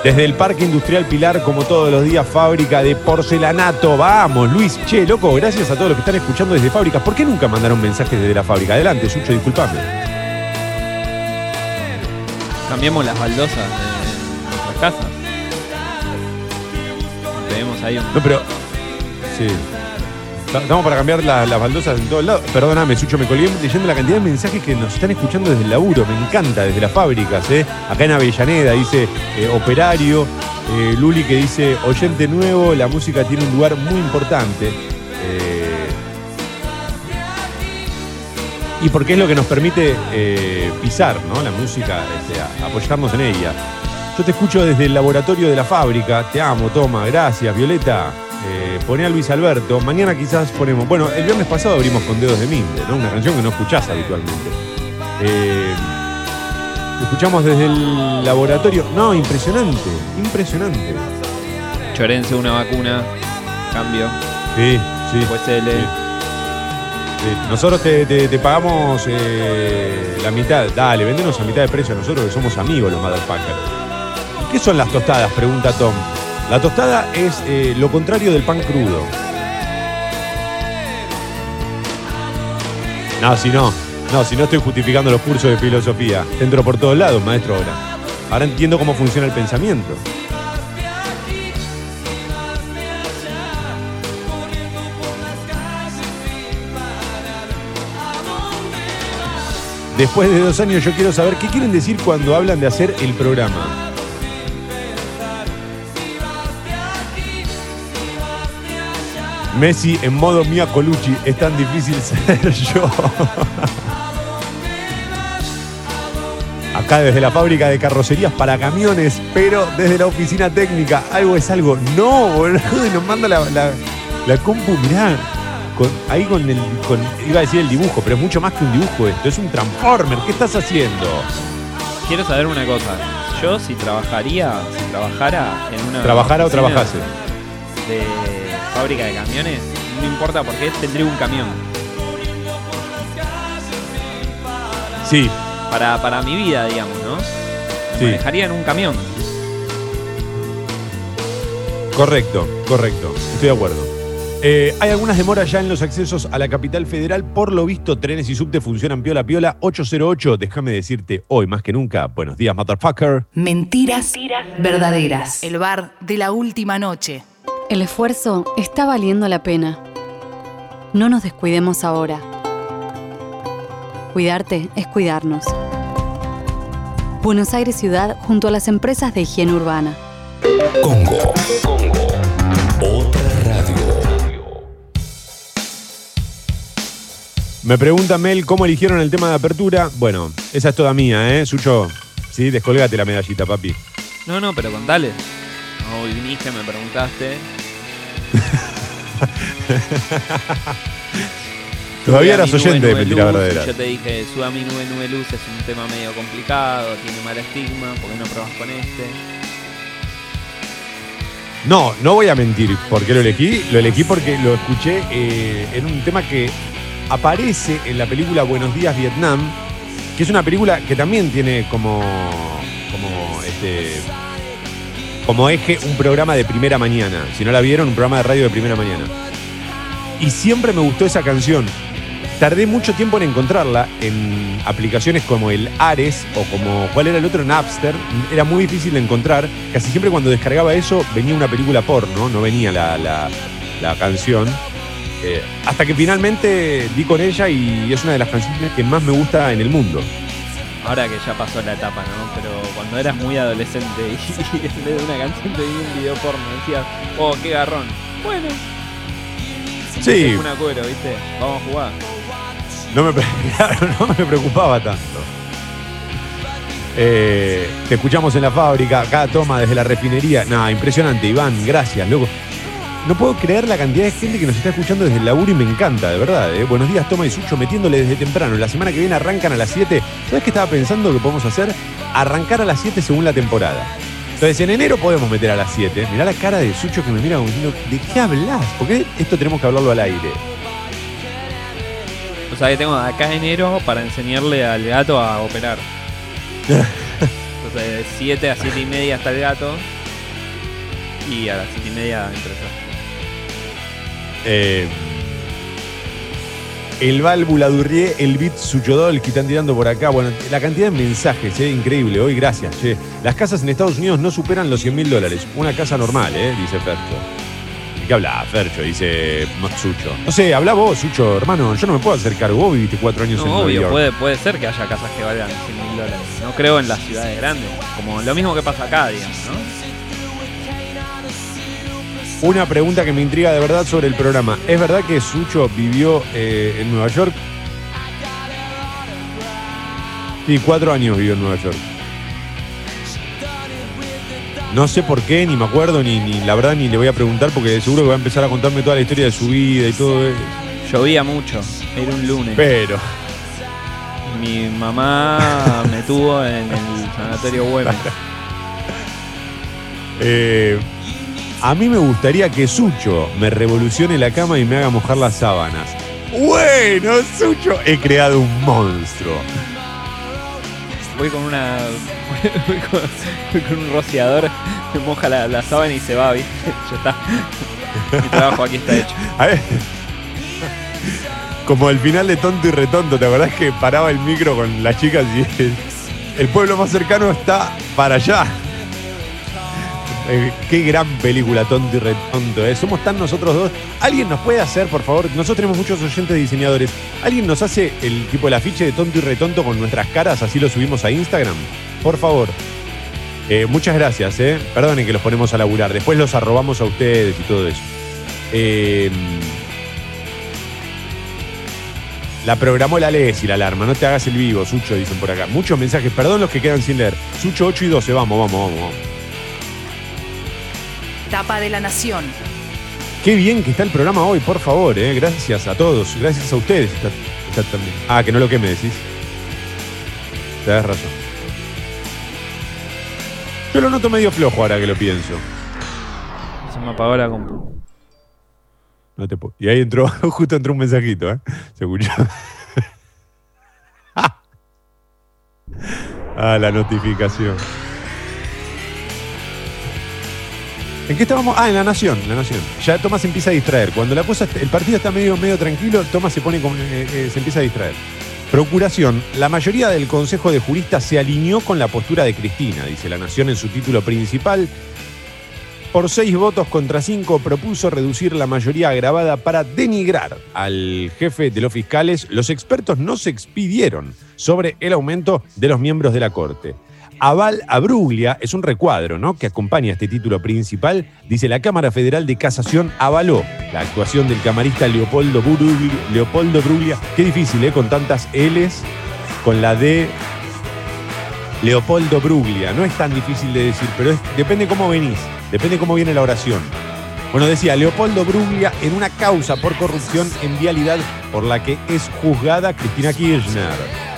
Desde el Parque Industrial Pilar, como todos los días, fábrica de porcelanato. Vamos, Luis. Che, loco, gracias a todos los que están escuchando desde fábrica. ¿Por qué nunca mandaron mensajes desde la fábrica? Adelante, Sucho, disculpame. Cambiamos las baldosas de nuestras casas. Tenemos ahí un. No, pero. Sí. Ta- Estamos para cambiar la- las baldosas en todos lados. Perdóname, Sucho, me colgué leyendo la cantidad de mensajes que nos están escuchando desde el laburo. Me encanta, desde las fábricas. ¿eh? Acá en Avellaneda dice eh, operario. eh, Luli que dice oyente nuevo. La música tiene un lugar muy importante. Eh, y porque es lo que nos permite eh, pisar ¿no? la música, este, a- apoyarnos en ella. Yo te escucho desde el laboratorio de la fábrica. Te amo, toma, gracias, Violeta. Eh, poné a Luis Alberto. Mañana quizás ponemos. Bueno, el viernes pasado abrimos con Dedos de Minde, ¿no? Una canción que no escuchás habitualmente. Eh, escuchamos desde el laboratorio. No, impresionante, impresionante. Chorense una vacuna. Cambio. Sí, sí. Pues el. Sí. Sí, Nosotros te, pagamos eh, la mitad. Dale, vendenos a mitad de precio a nosotros que somos amigos los motherfuckers. ¿Qué son las tostadas? Pregunta Tom. La tostada es eh, lo contrario del pan crudo. No, si no. No, si no estoy justificando los cursos de filosofía. Entro por todos lados, maestro, ahora. Ahora entiendo cómo funciona el pensamiento. Después de dos años yo quiero saber qué quieren decir cuando hablan de hacer el programa. Messi en modo Mia Colucci, es tan difícil ser yo. Acá desde la fábrica de carrocerías para camiones, pero desde la oficina técnica, algo es algo. No, boludo, nos manda la, la, la compu, mirá. Con- ahí con el. con- iba a decir el dibujo, pero es mucho más que un dibujo esto. Es un transformer. ¿Qué estás haciendo? Quiero saber una cosa. Yo si trabajaría, si trabajara en una ¿Trabajara o trabajase? de fábrica de camiones, no importa porque tendría un camión. Sí, Para, para mi vida, digamos, ¿no? Me Sí. manejaría en un camión. correcto, correcto. Estoy de acuerdo. Eh, hay algunas demoras ya en los accesos a la capital federal. Por lo visto, trenes y subte funcionan piola piola. 808, déjame decirte hoy más que nunca. Buenos días, motherfucker. Mentiras, verdaderas. El bar de la última noche. El esfuerzo está valiendo la pena. No nos descuidemos ahora. Cuidarte es cuidarnos. Buenos Aires Ciudad junto a las empresas de higiene urbana. Congo. Congo. Otra Me pregunta Mel cómo eligieron el tema de apertura. Bueno, esa es toda mía, ¿eh? Sucho, sí, descolgate la medallita, papi. No, no, pero contale. No, hoy viniste, me preguntaste. Todavía eras oyente de Mentira Verdadera. Yo te dije, sube a mi nube, nube luz es un tema medio complicado, tiene mal estigma, ¿por qué no probas con este? No, no voy a mentir. ¿Por qué lo elegí? Lo elegí porque lo escuché eh, en un tema que aparece en la película Buenos Días Vietnam, que es una película que también tiene como, como, este, como eje un programa de primera mañana. Si no la vieron, un programa de radio de primera mañana. Y siempre me gustó esa canción. Tardé mucho tiempo en encontrarla en aplicaciones como el Ares o como, ¿cuál era el otro? Napster. Era muy difícil de encontrar. Casi siempre cuando descargaba eso venía una película porno, no venía la, la- la canción. Eh, hasta que finalmente di con ella y es una de las canciones que más me gusta en el mundo. Ahora que ya pasó la etapa, ¿no? Pero cuando eras muy adolescente y, en vez de una canción te un video porno, decías, oh, qué garrón. Bueno, Sí, es una cuero, ¿viste? Vamos a jugar. no me, claro, no me preocupaba tanto. Eh, te escuchamos en la fábrica, cada toma desde la refinería. Nada, impresionante, Iván, gracias, loco. No puedo creer la cantidad de gente que nos está escuchando desde el laburo y me encanta, de verdad. ¿eh? Buenos días, Toma y Sucho, metiéndole desde temprano. La semana que viene arrancan a las 7. ¿Sabes qué estaba pensando que podemos hacer? Arrancar a las 7 según la temporada. Entonces, en enero podemos meter a las 7. Mirá la cara de Sucho que me mira como diciendo, ¿de qué hablas? Porque esto tenemos que hablarlo al aire. O sea que tengo acá enero para enseñarle al gato a operar. Entonces de 7 a 7 y media está el gato. Y a las 7 y media entro yo. Eh, el válvula Durrié, el bit Suchodol que están tirando por acá. Bueno, la cantidad de mensajes, eh, increíble. Hoy, gracias. che. Las casas en Estados Unidos no superan los 100 mil dólares. Una casa normal, eh, dice Fercho. ¿De qué habla Fercho? Dice Sucho. No sé, habla vos, Sucho, hermano. Yo no me puedo hacer cargo. Vos viviste cuatro años en No, Nueva obvio, York. puede, puede ser que haya casas que valgan 100 mil dólares. No creo en las ciudades grandes. Como lo mismo que pasa acá, digamos, ¿no? Una pregunta que me intriga de verdad sobre el programa. ¿Es verdad que Sucho vivió eh, en Nueva York? Sí, cuatro años vivió en Nueva York. No sé por qué, ni me acuerdo, ni, ni la verdad ni le voy a preguntar porque seguro que va a empezar a contarme toda la historia de su vida y todo eso. Llovía mucho. Era un lunes. Pero, Mi mamá me tuvo en el sanatorio Güemes. eh, a mí me gustaría que Sucho me revolucione la cama y me haga mojar las sábanas. Bueno, Sucho, he creado un monstruo. Voy con una. Voy con, voy con un rociador, me moja la, la sábana y se va, ¿viste? Ya está. Mi trabajo aquí está hecho. A ver. Como el final de Tonto y Retonto, ¿te acordás que paraba el micro con las chicas y el, el pueblo más cercano está para allá? Eh, qué gran película, Tonto y Retonto. ¿eh? Somos tan nosotros dos. ¿Alguien nos puede hacer, por favor? Nosotros tenemos muchos oyentes diseñadores. ¿Alguien nos hace el tipo el afiche de Tonto y Retonto con nuestras caras? Así lo subimos a Instagram. Por favor. Eh, muchas gracias, ¿eh? Perdonen que los ponemos a laburar. Después los arrobamos a ustedes y todo eso. Eh, La programó la lees y la alarma. No te hagas el vivo, Sucho, dicen por acá. Muchos mensajes, perdón los que quedan sin leer. Sucho 8 y 12, vamos, vamos, vamos. vamos. Tapa de la Nación. Qué bien que está el programa hoy, por favor, eh. Gracias a todos, gracias a ustedes. Está- está también. Ah, que no lo que me decís. Tenés razón. Yo lo noto medio flojo ahora que lo pienso. Se me apagó la compu. No te puedo- Y ahí entró, justo entró un mensajito, ¿eh? Se escuchó. ah, la notificación. ¿En qué estábamos? Ah, en la Nación, la Nación. Ya Tomás empieza a distraer. Cuando la cosa, el partido está medio, medio tranquilo, Tomás se pone eh, eh, se empieza a distraer. Procuración. La mayoría del Consejo de Juristas se alineó con la postura de Cristina, dice la Nación en su título principal. Por seis votos contra cinco propuso reducir la mayoría agravada para denigrar al jefe de los fiscales. Los expertos no se expidieron sobre el aumento de los miembros de la Corte. Aval a Bruglia es un recuadro ¿no? que acompaña este título principal. Dice la Cámara Federal de Casación avaló la actuación del camarista Leopoldo, Bruglia. Leopoldo Bruglia. Qué difícil, ¿eh? Con tantas L's, con la D. Leopoldo Bruglia. No es tan difícil de decir, pero es- depende cómo venís, depende cómo viene la oración. Bueno, decía Leopoldo Bruglia en una causa por corrupción en vialidad por la que es juzgada Cristina Kirchner.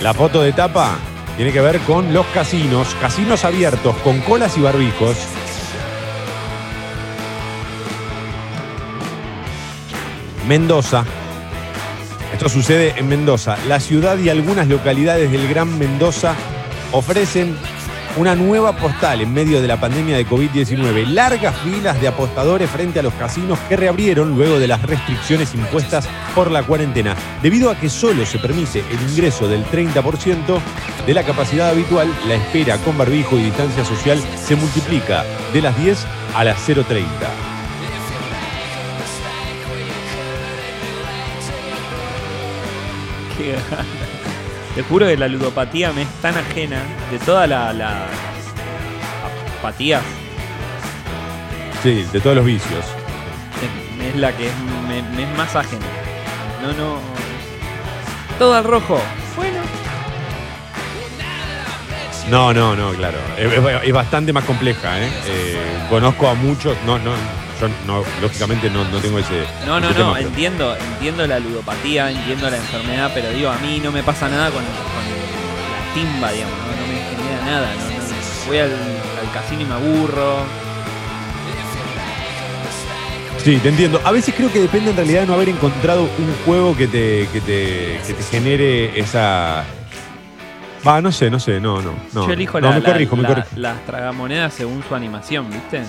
La foto de tapa tiene que ver con los casinos, casinos abiertos con colas y barbijos. Mendoza. Esto sucede en Mendoza. La ciudad y algunas localidades del Gran Mendoza ofrecen una nueva postal en medio de la pandemia de COVID-19. Largas filas de apostadores frente a los casinos que reabrieron luego de las restricciones impuestas por la cuarentena. Debido a que solo se permite el ingreso del 30% de la capacidad habitual, la espera con barbijo y distancia social se multiplica de las 10 a las 0.30. Qué. Te juro que la ludopatía me es tan ajena de toda la, la apatía. Sí, de todos los vicios. Es, la que es- me, me es más ajena. No, no. Todo al rojo. Bueno. No, no, no, claro. Es bastante más compleja, ¿eh? Eh, Conozco a muchos, no, no, yo no, lógicamente no, no tengo ese. No, no, ese no, tema, pero- entiendo, entiendo la ludopatía, entiendo la enfermedad, pero digo, a mí no me pasa nada con, con la timba, digamos, no, no me genera nada, no, voy al, al casino y me aburro. Sí, te entiendo. A veces creo que depende en realidad de no haber encontrado un juego que te, que te, que te genere esa. Va, no sé, no sé, no, no. no. Yo elijo no, la- me la- corrijo, me la- corrijo. las tragamonedas según su animación, ¿viste?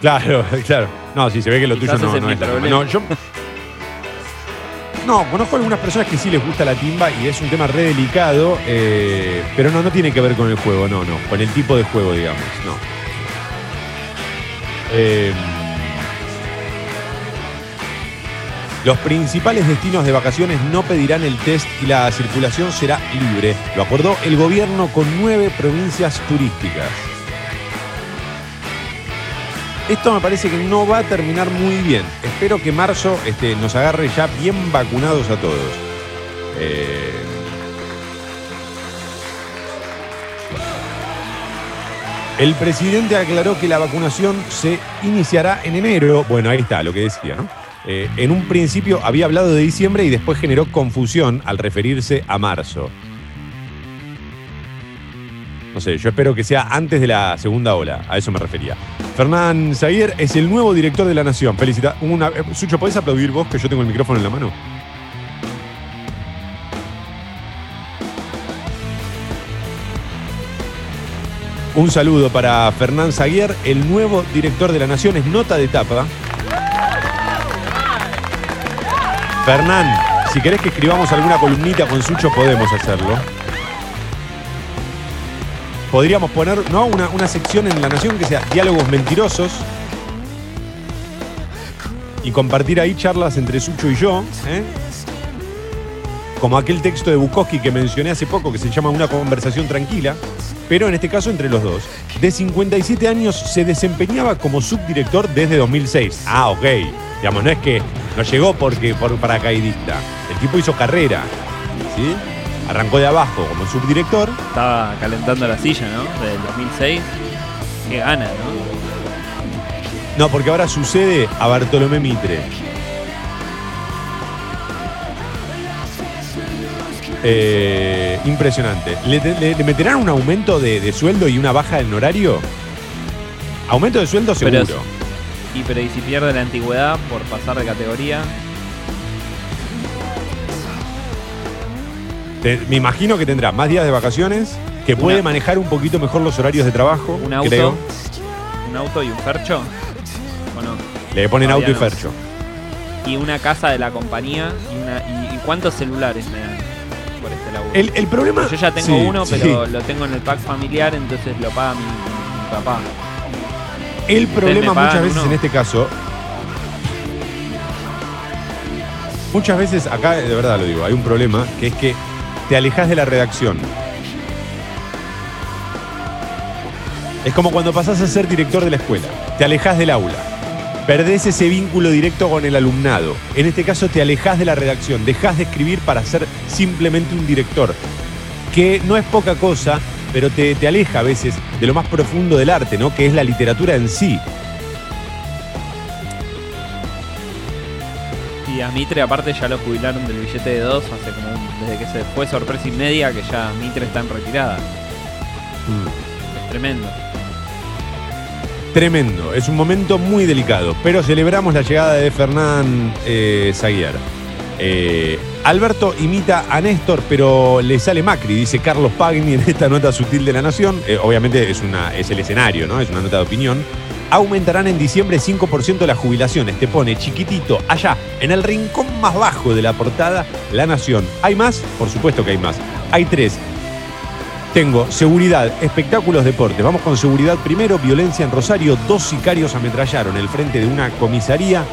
Claro, claro. No, sí, se ve que lo Quizás tuyo no, ese es no mi es problema. No, yo. No, conozco algunas personas que sí les gusta la timba y es un tema re delicado, eh, pero no, no tiene que ver con el juego, no, no. Con el tipo de juego, digamos, no. Eh, los principales destinos de vacaciones no pedirán el test y la circulación será libre. Lo acordó el gobierno con nueve provincias turísticas. Esto me parece que no va a terminar muy bien. Espero que marzo este, nos agarre ya bien vacunados a todos. Eh, El presidente aclaró que la vacunación se iniciará en enero. Bueno, ahí está lo que decía, ¿no? Eh, en un principio había hablado de diciembre y después generó confusión al referirse a marzo. No sé, yo espero que sea antes de la segunda ola, a eso me refería. Fernán Zaguer es el nuevo director de La Nación. Felicita. Eh, Sucho, ¿podés aplaudir vos que yo tengo el micrófono en la mano? Un saludo para Fernán Zaguer, el nuevo director de La Nación. Es nota de tapa. Fernán, si querés que escribamos alguna columnita con Sucho, podemos hacerlo. Podríamos poner ¿no? una, una sección en La Nación que sea diálogos mentirosos y compartir ahí charlas entre Sucho y yo. ¿eh? Como aquel texto de Bukowski que mencioné hace poco que se llama Una conversación tranquila. pero en este caso entre los dos. De 57 años se desempeñaba como subdirector desde 2006. Ah, ok. Digamos, no es que no llegó porque por paracaidista. El tipo hizo carrera. ¿Sí? Arrancó de abajo como subdirector. Estaba calentando la silla, ¿no? Desde el 2006. Qué gana, ¿no? No, porque ahora sucede a Bartolomé Mitre. Eh, impresionante. ¿Le, le- le meterán un aumento de, de sueldo y una baja en horario? Aumento de sueldo seguro. Pero Y pero y si pierde la antigüedad por pasar de categoría, Te- me imagino que tendrá más días de vacaciones, que puede manejar un poquito mejor los horarios de trabajo. un auto, Creo. un auto y un fercho, ¿o no? Le ponen Todavía auto y no. fercho. Y una casa de la compañía y, una, y, y cuántos celulares me dan por este laburo. El, el problema. Yo ya tengo Sí, uno, sí. pero lo tengo en el pack familiar, entonces lo paga mi, mi papá. El problema muchas veces uno. en este caso. Muchas veces, acá de verdad lo digo, hay un problema que es que te alejas de la redacción. Es como cuando pasás a ser director de la escuela. Te alejas del aula. Perdés ese vínculo directo con el alumnado. En este caso te alejas de la redacción. Dejas de escribir para ser simplemente un director. Que no es poca cosa, pero te, te aleja a veces de lo más profundo del arte, ¿no? Que es la literatura en sí. Mitre aparte ya lo jubilaron del billete de dos hace como un- desde que se fue sorpresa y media que ya Mitre está en retirada. Es tremendo. Tremendo, es un momento muy delicado, pero celebramos la llegada de Fernán eh, Zaguiar. Eh, Alberto imita a Néstor, pero le sale Macri, dice Carlos Pagni en esta nota sutil de la Nación. Eh, obviamente es, una, es el escenario, ¿no? Es una nota de opinión. Aumentarán en diciembre 5% las jubilaciones. Te pone chiquitito, allá, en el rincón más bajo de la portada, La Nación. ¿Hay más? Por supuesto que hay más. Hay tres. Tengo seguridad, espectáculos, deportes. Vamos con seguridad primero. Violencia en Rosario. Dos sicarios ametrallaron el frente de una comisaría.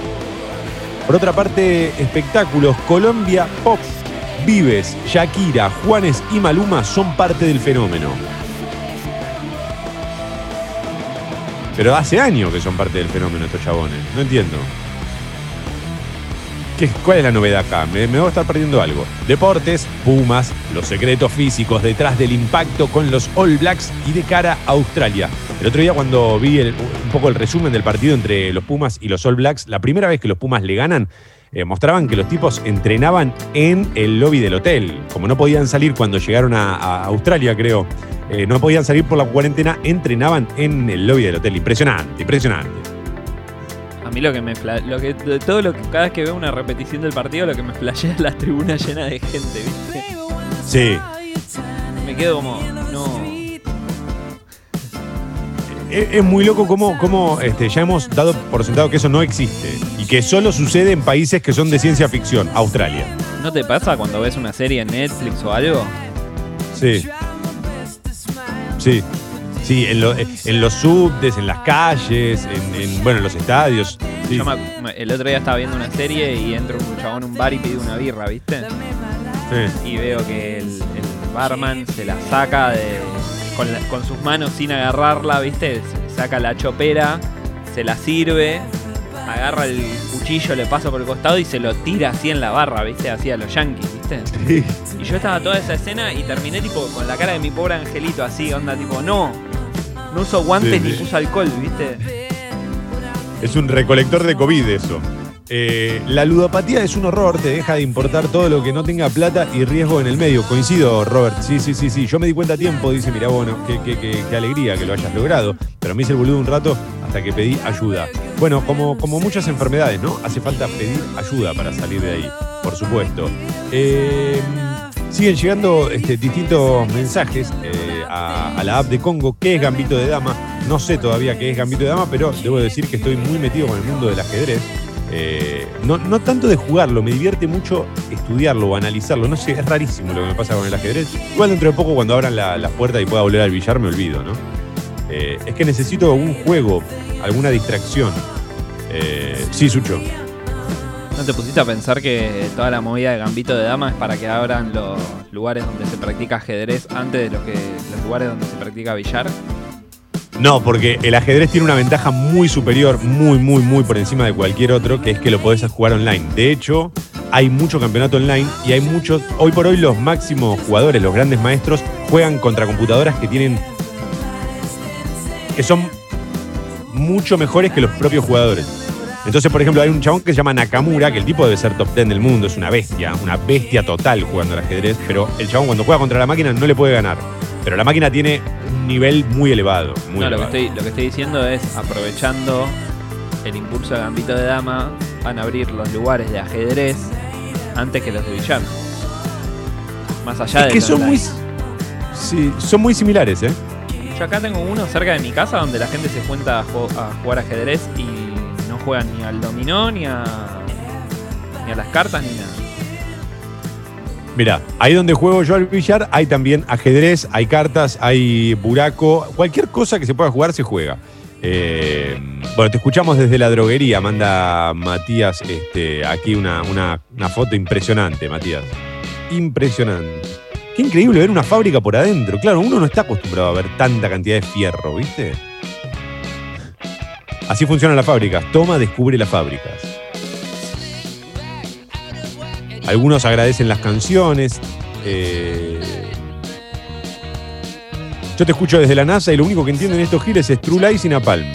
Por otra parte, espectáculos. Colombia Pop. Vives, Shakira, Juanes y Maluma son parte del fenómeno. Pero hace años que son parte del fenómeno estos chabones. No entiendo. ¿Qué- ¿Cuál es la novedad acá? Me, me voy a estar perdiendo algo. Deportes, Pumas, los secretos físicos detrás del impacto con los All Blacks y de cara a Australia. El otro día cuando vi el- un poco el resumen del partido entre los Pumas y los All Blacks, la primera vez que los Pumas le ganan, eh, mostraban que los tipos entrenaban en el lobby del hotel. Como no podían salir cuando llegaron a, a Australia, creo, eh, no podían salir por la cuarentena, entrenaban en el lobby del hotel. Impresionante, impresionante. A mí lo que me lo que todo lo que cada vez que veo una repetición del partido lo que me flashea es las tribunas llenas de gente, ¿viste? Sí. Me quedo como Es, muy loco cómo, cómo, este, ya hemos dado por sentado que eso no existe y que solo sucede en países que son de ciencia ficción, Australia. ¿No te pasa cuando ves una serie en Netflix o algo? Sí. Sí. Sí, en, lo- en los subtes, en las calles, en, en, bueno, en los estadios. Sí. Yo me- me- el otro día estaba viendo una serie y entra un chabón a un bar y pide una birra, ¿viste? Sí. Y veo que el, el barman se la saca de, con, la- con sus manos sin agarrarla, ¿viste? Saca la chopera, se la sirve, agarra el cuchillo, le pasa por el costado y se lo tira así en la barra, ¿viste? Así a los yankees, ¿viste? Sí. Y yo estaba toda esa escena y terminé tipo con la cara de mi pobre angelito así, onda tipo, no, no uso guantes Sí, ni sí. puso alcohol, ¿viste? Es un recolector de COVID eso. Eh, la ludopatía es un horror, te deja de importar todo lo que no tenga plata y riesgo en el medio. Coincido, Robert. Sí, sí, sí, sí. Yo me di cuenta a tiempo, dice, mira, bueno, qué, qué- qué- alegría que lo hayas logrado. Pero me hice el boludo un rato hasta que pedí ayuda. Bueno, como, muchas enfermedades, ¿no? Hace falta pedir ayuda para salir de ahí, por supuesto. Eh, siguen llegando este, distintos mensajes eh, a, a la app de Congo. ¿Qué es Gambito de Dama? No sé todavía qué es Gambito de Dama, pero debo decir que estoy muy metido con el mundo del ajedrez. Eh, no, no tanto de jugarlo, me divierte mucho estudiarlo o analizarlo. No sé, es rarísimo lo que me pasa con el ajedrez. Igual dentro de poco, cuando abran la- las puertas y pueda volver al billar, me olvido, ¿no? Eh, es que necesito un juego, alguna distracción. Eh, sí, Sucho. ¿No ¿No te pusiste a pensar que toda la movida de Gambito de Dama es para que abran los lugares donde se practica ajedrez antes de lo que, los lugares donde se practica billar? No, porque el ajedrez tiene una ventaja muy superior, muy, muy, muy por encima de cualquier otro, que es que lo podés jugar online. De hecho, hay mucho campeonato online y hay muchos, hoy por hoy los máximos jugadores, los grandes maestros, juegan contra computadoras que tienen, que son mucho mejores que los propios jugadores. Entonces, por ejemplo, hay un chabón que se llama Nakamura, que el tipo debe ser top 10 del mundo, es una bestia, una bestia total jugando al ajedrez, pero el chabón cuando juega contra la máquina no le puede ganar. Pero la máquina tiene un nivel muy elevado. Muy no, lo que, estoy, lo que estoy diciendo es, aprovechando el impulso de Gambito de Dama, van a abrir los lugares de ajedrez antes que los de billar. Más allá Es de que son muy, sí, son muy similares, ¿eh? Yo acá tengo uno cerca de mi casa donde la gente se junta a, ju- a jugar ajedrez y no juegan ni al dominó, ni a, ni a las cartas, ni nada. Mira, ahí donde juego yo al billar hay también ajedrez, hay cartas, hay buraco, cualquier cosa que se pueda jugar se juega. Eh, bueno, te escuchamos desde la droguería, manda Matías este, aquí una, una- una foto impresionante, Matías. Impresionante. Qué increíble ver una fábrica por adentro. Claro, uno no está acostumbrado a ver tanta cantidad de fierro, ¿viste? Así funcionan las fábricas. Toma, descubre las fábricas. Algunos agradecen las canciones. eh, Yo te escucho desde la NASA y lo único que entienden estos giles es True Lies y Napalm.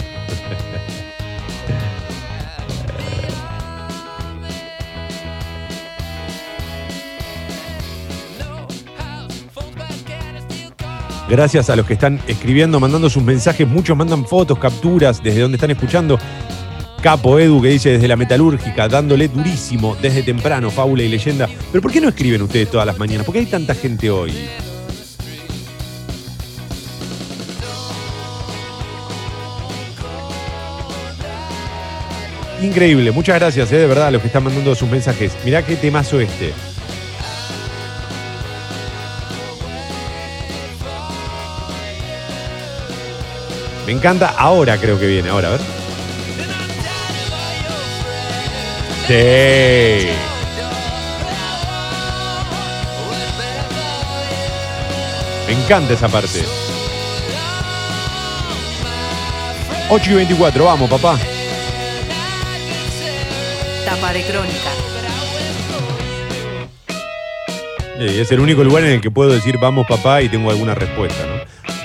Gracias a los que están escribiendo, mandando sus mensajes. Muchos mandan fotos, capturas desde donde están escuchando. Capo Edu que dice desde la metalúrgica, dándole durísimo desde temprano, fábula y leyenda. Pero ¿por qué no escriben ustedes todas las mañanas? ¿Por qué hay tanta gente hoy? Increíble, muchas gracias, eh, de verdad, a los que están mandando sus mensajes. Mirá qué temazo este. Me encanta ahora, creo que viene. Ahora, a ver. Sí. Me encanta esa parte. 8 y 24, vamos, papá. Tapa de crónica. Eh, es el único lugar en el que puedo decir vamos papá y tengo alguna respuesta, ¿no?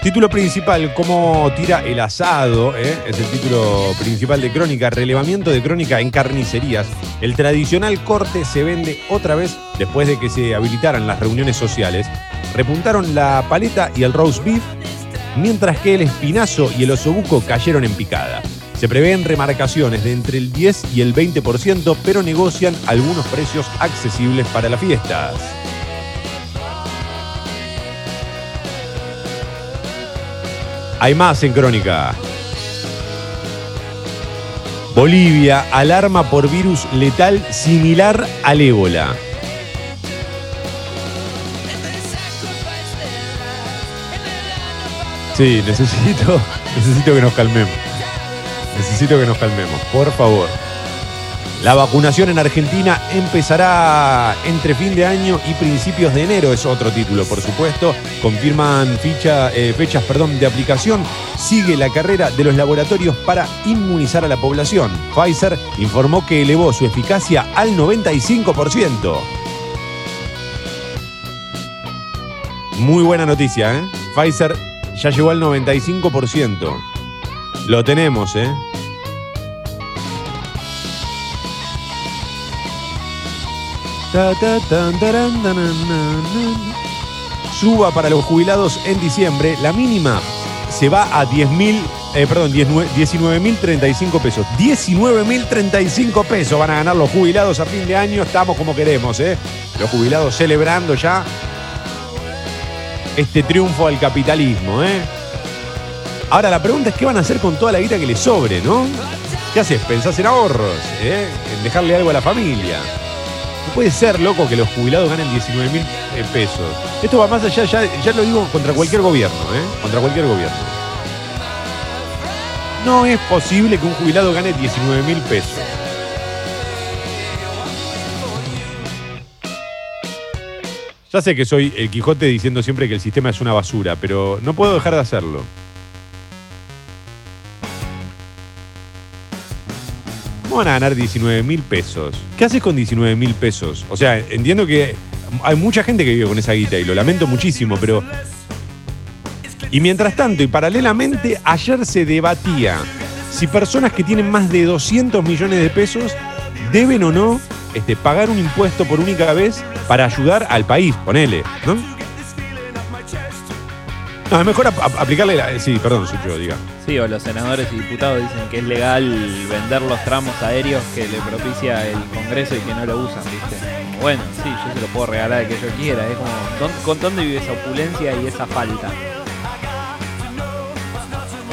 Título principal, ¿cómo tira el asado? eh? Es el título principal de Crónica, relevamiento de Crónica en carnicerías. El tradicional corte se vende otra vez después de que se habilitaran las reuniones sociales. Repuntaron la paleta y el roast beef, mientras que el espinazo y el osobuco cayeron en picada. Se prevén remarcaciones de entre el 10 y el 20%, pero negocian algunos precios accesibles para las fiestas. Hay más en Crónica. Bolivia alarma por virus letal similar al ébola. Sí, necesito, necesito que nos calmemos. Necesito que nos calmemos, por favor. La vacunación en Argentina empezará entre fin de año y principios de enero, es otro título, por supuesto. Confirman eh, fechas perdón, de aplicación. Sigue la carrera de los laboratorios para inmunizar a la población. Pfizer informó que elevó su eficacia al 95%. Muy buena noticia, ¿eh? Pfizer ya llegó al 95%. Lo tenemos, ¿eh? Suba para los jubilados en diciembre. La mínima se va a 10.000, eh, perdón, 19.035 pesos. 19.035 pesos van a ganar los jubilados a fin de año. Estamos como queremos, ¿eh? Los jubilados celebrando ya este triunfo al capitalismo, ¿eh? Ahora la pregunta es qué van a hacer con toda la guita que les sobre, ¿no? ¿Qué haces? ¿Pensás en ahorros? ¿eh? ¿En dejarle algo a la familia? puede ser, loco, que los jubilados ganen 19 mil eh, pesos. Esto va más allá, ya, lo digo contra cualquier gobierno, ¿eh? Contra cualquier gobierno. No es posible que un jubilado gane 19 mil pesos. Ya sé que soy el Quijote diciendo siempre que el sistema es una basura, pero no puedo dejar de hacerlo. ¿Cómo van a ganar 19 mil pesos? ¿Qué haces con 19 mil pesos? O sea, entiendo que hay mucha gente que vive con esa guita y lo lamento muchísimo, pero... Y mientras tanto, y paralelamente, ayer se debatía si personas que tienen más de 200 millones de pesos deben o no este, pagar un impuesto por única vez para ayudar al país, ponele, ¿no? No, es mejor ap- ap- aplicarle la... Sí, perdón, Sucho, diga. Sí, o los senadores y diputados dicen que es legal vender los tramos aéreos que le propicia el Congreso y que no lo usan, ¿viste? Bueno, sí, yo se lo puedo regalar al que yo quiera. Es como, ¿dó- ¿con dónde vive esa opulencia y esa falta?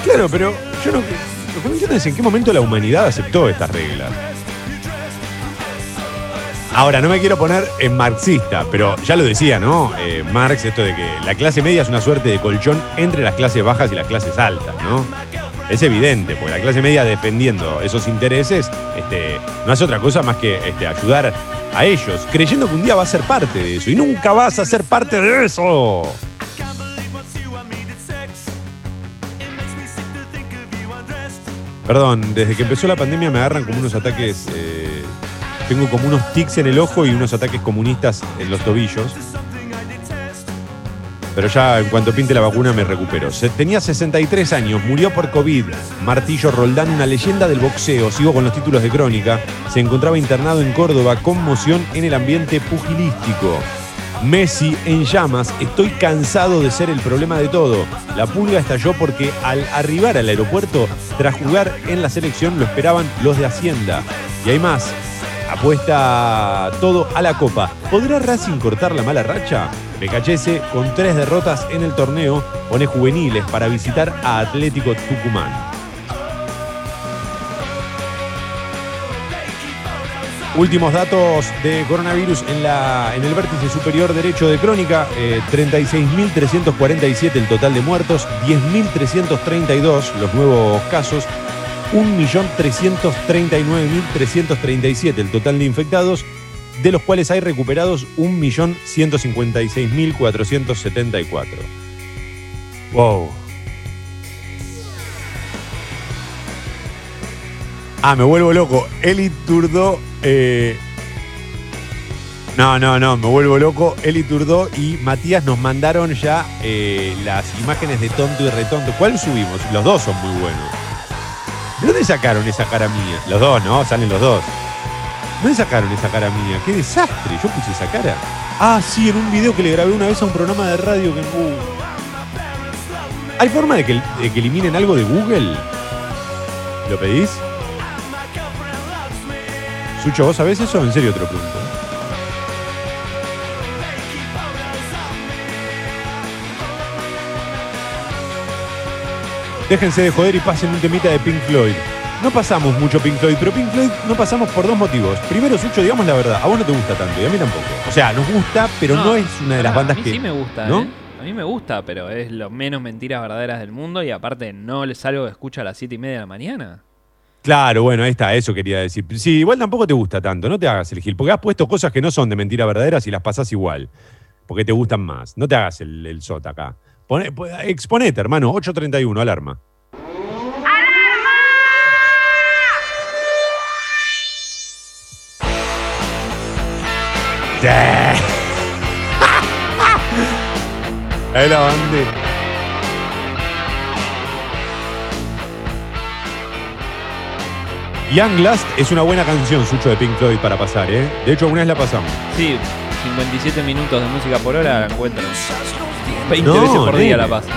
Claro, pero yo no. Lo que no entiendo es en qué momento la humanidad aceptó estas reglas. Ahora, no me quiero poner en marxista, pero ya lo decía, ¿no? Eh, Marx, esto de que la clase media es una suerte de colchón entre las clases bajas y las clases altas, ¿no? Es evidente, porque la clase media defendiendo esos intereses este, no hace otra cosa más que este, ayudar a ellos, creyendo que un día va a ser parte de eso. Y nunca vas a ser parte de eso. Perdón, desde que empezó la pandemia me agarran como unos ataques. eh, tengo como unos tics en el ojo y unos ataques comunistas en los tobillos. Pero ya en cuanto pinte la vacuna me recupero. Tenía 63 años, murió por COVID. Martillo Roldán, una leyenda del boxeo. Sigo con los títulos de crónica. Se encontraba internado en Córdoba, conmoción en el ambiente pugilístico. Messi en llamas, estoy cansado de ser el problema de todo. La pulga estalló porque al arribar al aeropuerto, tras jugar en la selección, lo esperaban los de Hacienda. Y hay más, apuesta todo a la copa. ¿Podrá Racing cortar la mala racha? Becachese, con tres derrotas en el torneo, pone juveniles para visitar a Atlético Tucumán. Últimos datos de coronavirus en, la, en el vértice superior derecho de crónica, eh, 36.347 el total de muertos, 10.332 los nuevos casos, 1.339.337 el total de infectados, de los cuales hay recuperados 1.156.474. Wow. Ah, me vuelvo loco. Eli Turdó. eh, No, no, no, me vuelvo loco. Eli Turdó y Matías nos mandaron ya eh, las imágenes de tonto y retonto. ¿Cuál subimos? Los dos son muy buenos. ¿De dónde sacaron esa cara mía? Los dos, ¿no? Salen los dos. ¿De ¿Dónde sacaron esa cara mía? ¡Qué desastre! Yo puse esa cara. Ah, sí, en un video que le grabé una vez a un programa de radio que. Uh. ¿Hay forma de que, eliminen algo de Google? ¿Lo pedís? Sucho, ¿vos sabés eso? En serio te lo pregunto. Déjense de joder y pasen un temita de Pink Floyd. No pasamos mucho Pink Floyd, pero Pink Floyd no pasamos por dos motivos. Primero, Sucho, digamos la verdad, a vos no te gusta tanto y a mí tampoco. O sea, nos gusta, pero no, es una de las bandas a mí que. sí me gusta, ¿no? ¿eh? A mí me gusta, pero es lo menos mentiras verdaderas del mundo y aparte no les salgo de escucha a las 7 y media de la mañana. Claro, bueno, ahí está, eso quería decir. Sí, igual tampoco te gusta tanto, no te hagas el gil, porque has puesto cosas que no son de mentiras verdaderas y las pasás igual, porque te gustan más. No te hagas el, el sota acá. Poné- po- exponete, hermano, 831, alarma. ¡Sí! Ahí la bandé. Young Last es una buena canción, Sucho, de Pink Floyd para pasar, ¿eh? De hecho, alguna vez la pasamos. Sí, 57 minutos de música por hora la encuentro. 20 No, veces por día nene. la paso.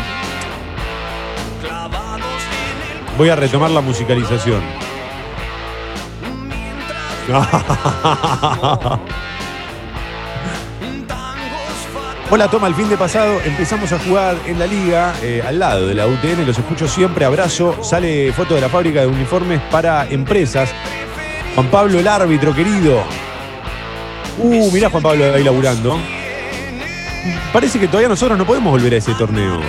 Voy a retomar la musicalización. Hola, toma, el fin de pasado empezamos a jugar en la liga, eh, al lado de la UTN, los escucho siempre, abrazo, sale foto de la fábrica de uniformes para empresas. Juan Pablo, el árbitro querido. Uh, mirá Juan Pablo ahí laburando. Parece que todavía nosotros no podemos volver a ese torneo.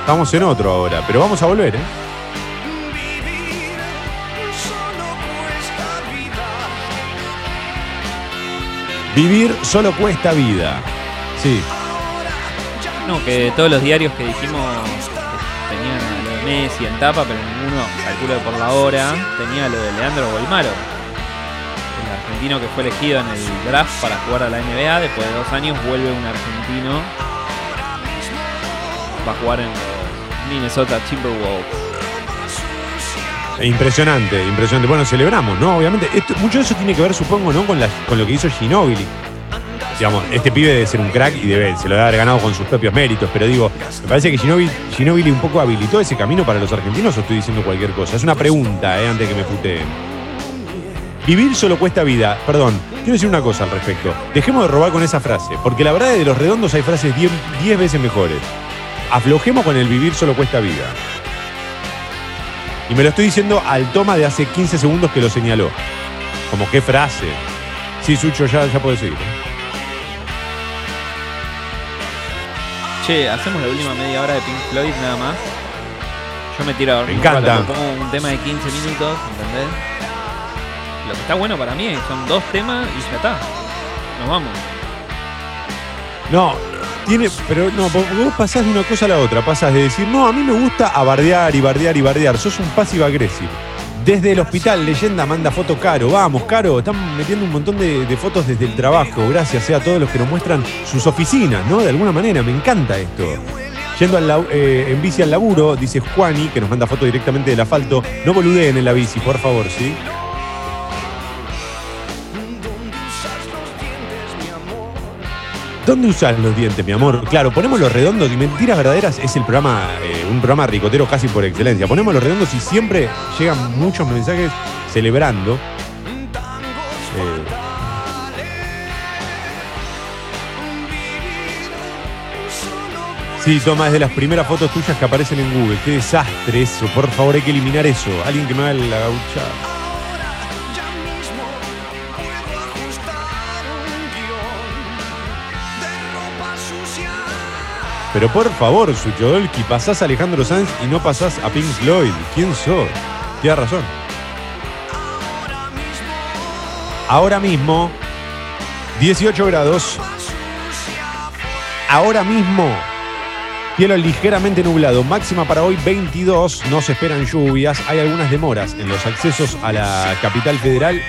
Estamos en otro ahora, pero vamos a volver, ¿eh? Vivir solo cuesta vida. Sí. No, que todos los diarios que dijimos que tenían lo de Messi en tapa, pero ninguno, calculo por la hora, tenía lo de Leandro Golmaro. Argentino que fue elegido en el draft para jugar a la NBA, después de dos años vuelve un argentino. Va a jugar en Minnesota Timberwolves. Impresionante, impresionante. Bueno, celebramos, ¿no? Obviamente. Esto- mucho de eso tiene que ver, supongo, ¿no? Con, la- con lo que hizo Ginóbili. Digamos, este pibe debe ser un crack y debe, se lo debe haber ganado con sus propios méritos. Pero digo, me parece que Ginóbili, Ginóbili un poco habilitó ese camino para los argentinos o estoy diciendo cualquier cosa. Es una pregunta, ¿eh? Antes que me puteen. Vivir solo cuesta vida. Perdón, quiero decir una cosa al respecto. Dejemos de robar con esa frase, porque la verdad es que de los redondos hay frases 10 veces mejores. Aflojemos con el vivir solo cuesta vida. Y me lo estoy diciendo al toma de hace 15 segundos que lo señaló. Como qué frase. Sí, Sucho, ya, ya puedes seguir. ¿eh? Che, hacemos la última media hora de Pink Floyd nada más. Yo me tiro a dormir Me encanta. cuando pongo un tema de 15 minutos, ¿entendés? Lo que está bueno para mí son dos temas y ya está. Nos vamos. No, tiene, pero no, vos pasás de una cosa a la otra. Pasás de decir, no, a mí me gusta a bardear y bardear y bardear. Sos un passive agresivo. Desde el hospital, leyenda manda foto caro. Vamos, caro. Están metiendo un montón de, fotos desde el trabajo. Gracias sea a todos los que nos muestran sus oficinas, ¿no? De alguna manera, me encanta esto. Yendo al eh, en bici al laburo, dice Juani, que nos manda foto directamente del asfalto. No boludeen en la bici, por favor, ¿sí? ¿Dónde usas los dientes, mi amor? Claro, ponemos los redondos y mentiras verdaderas es el programa, eh, un programa ricotero casi por excelencia. Ponemos los redondos y siempre llegan muchos mensajes celebrando. Eh, Sí, toma, es de las primeras fotos tuyas que aparecen en Google. Qué desastre eso. Por favor, hay que eliminar eso. Alguien que me haga la gaucha. Pero por favor, Suchodolki, pasás a Alejandro Sanz y no pasás a Pink Floyd. ¿Quién sos? Tienes razón. Ahora mismo, 18 grados. Ahora mismo, cielo ligeramente nublado. Máxima para hoy 22. No se esperan lluvias. Hay algunas demoras en los accesos a la capital federal.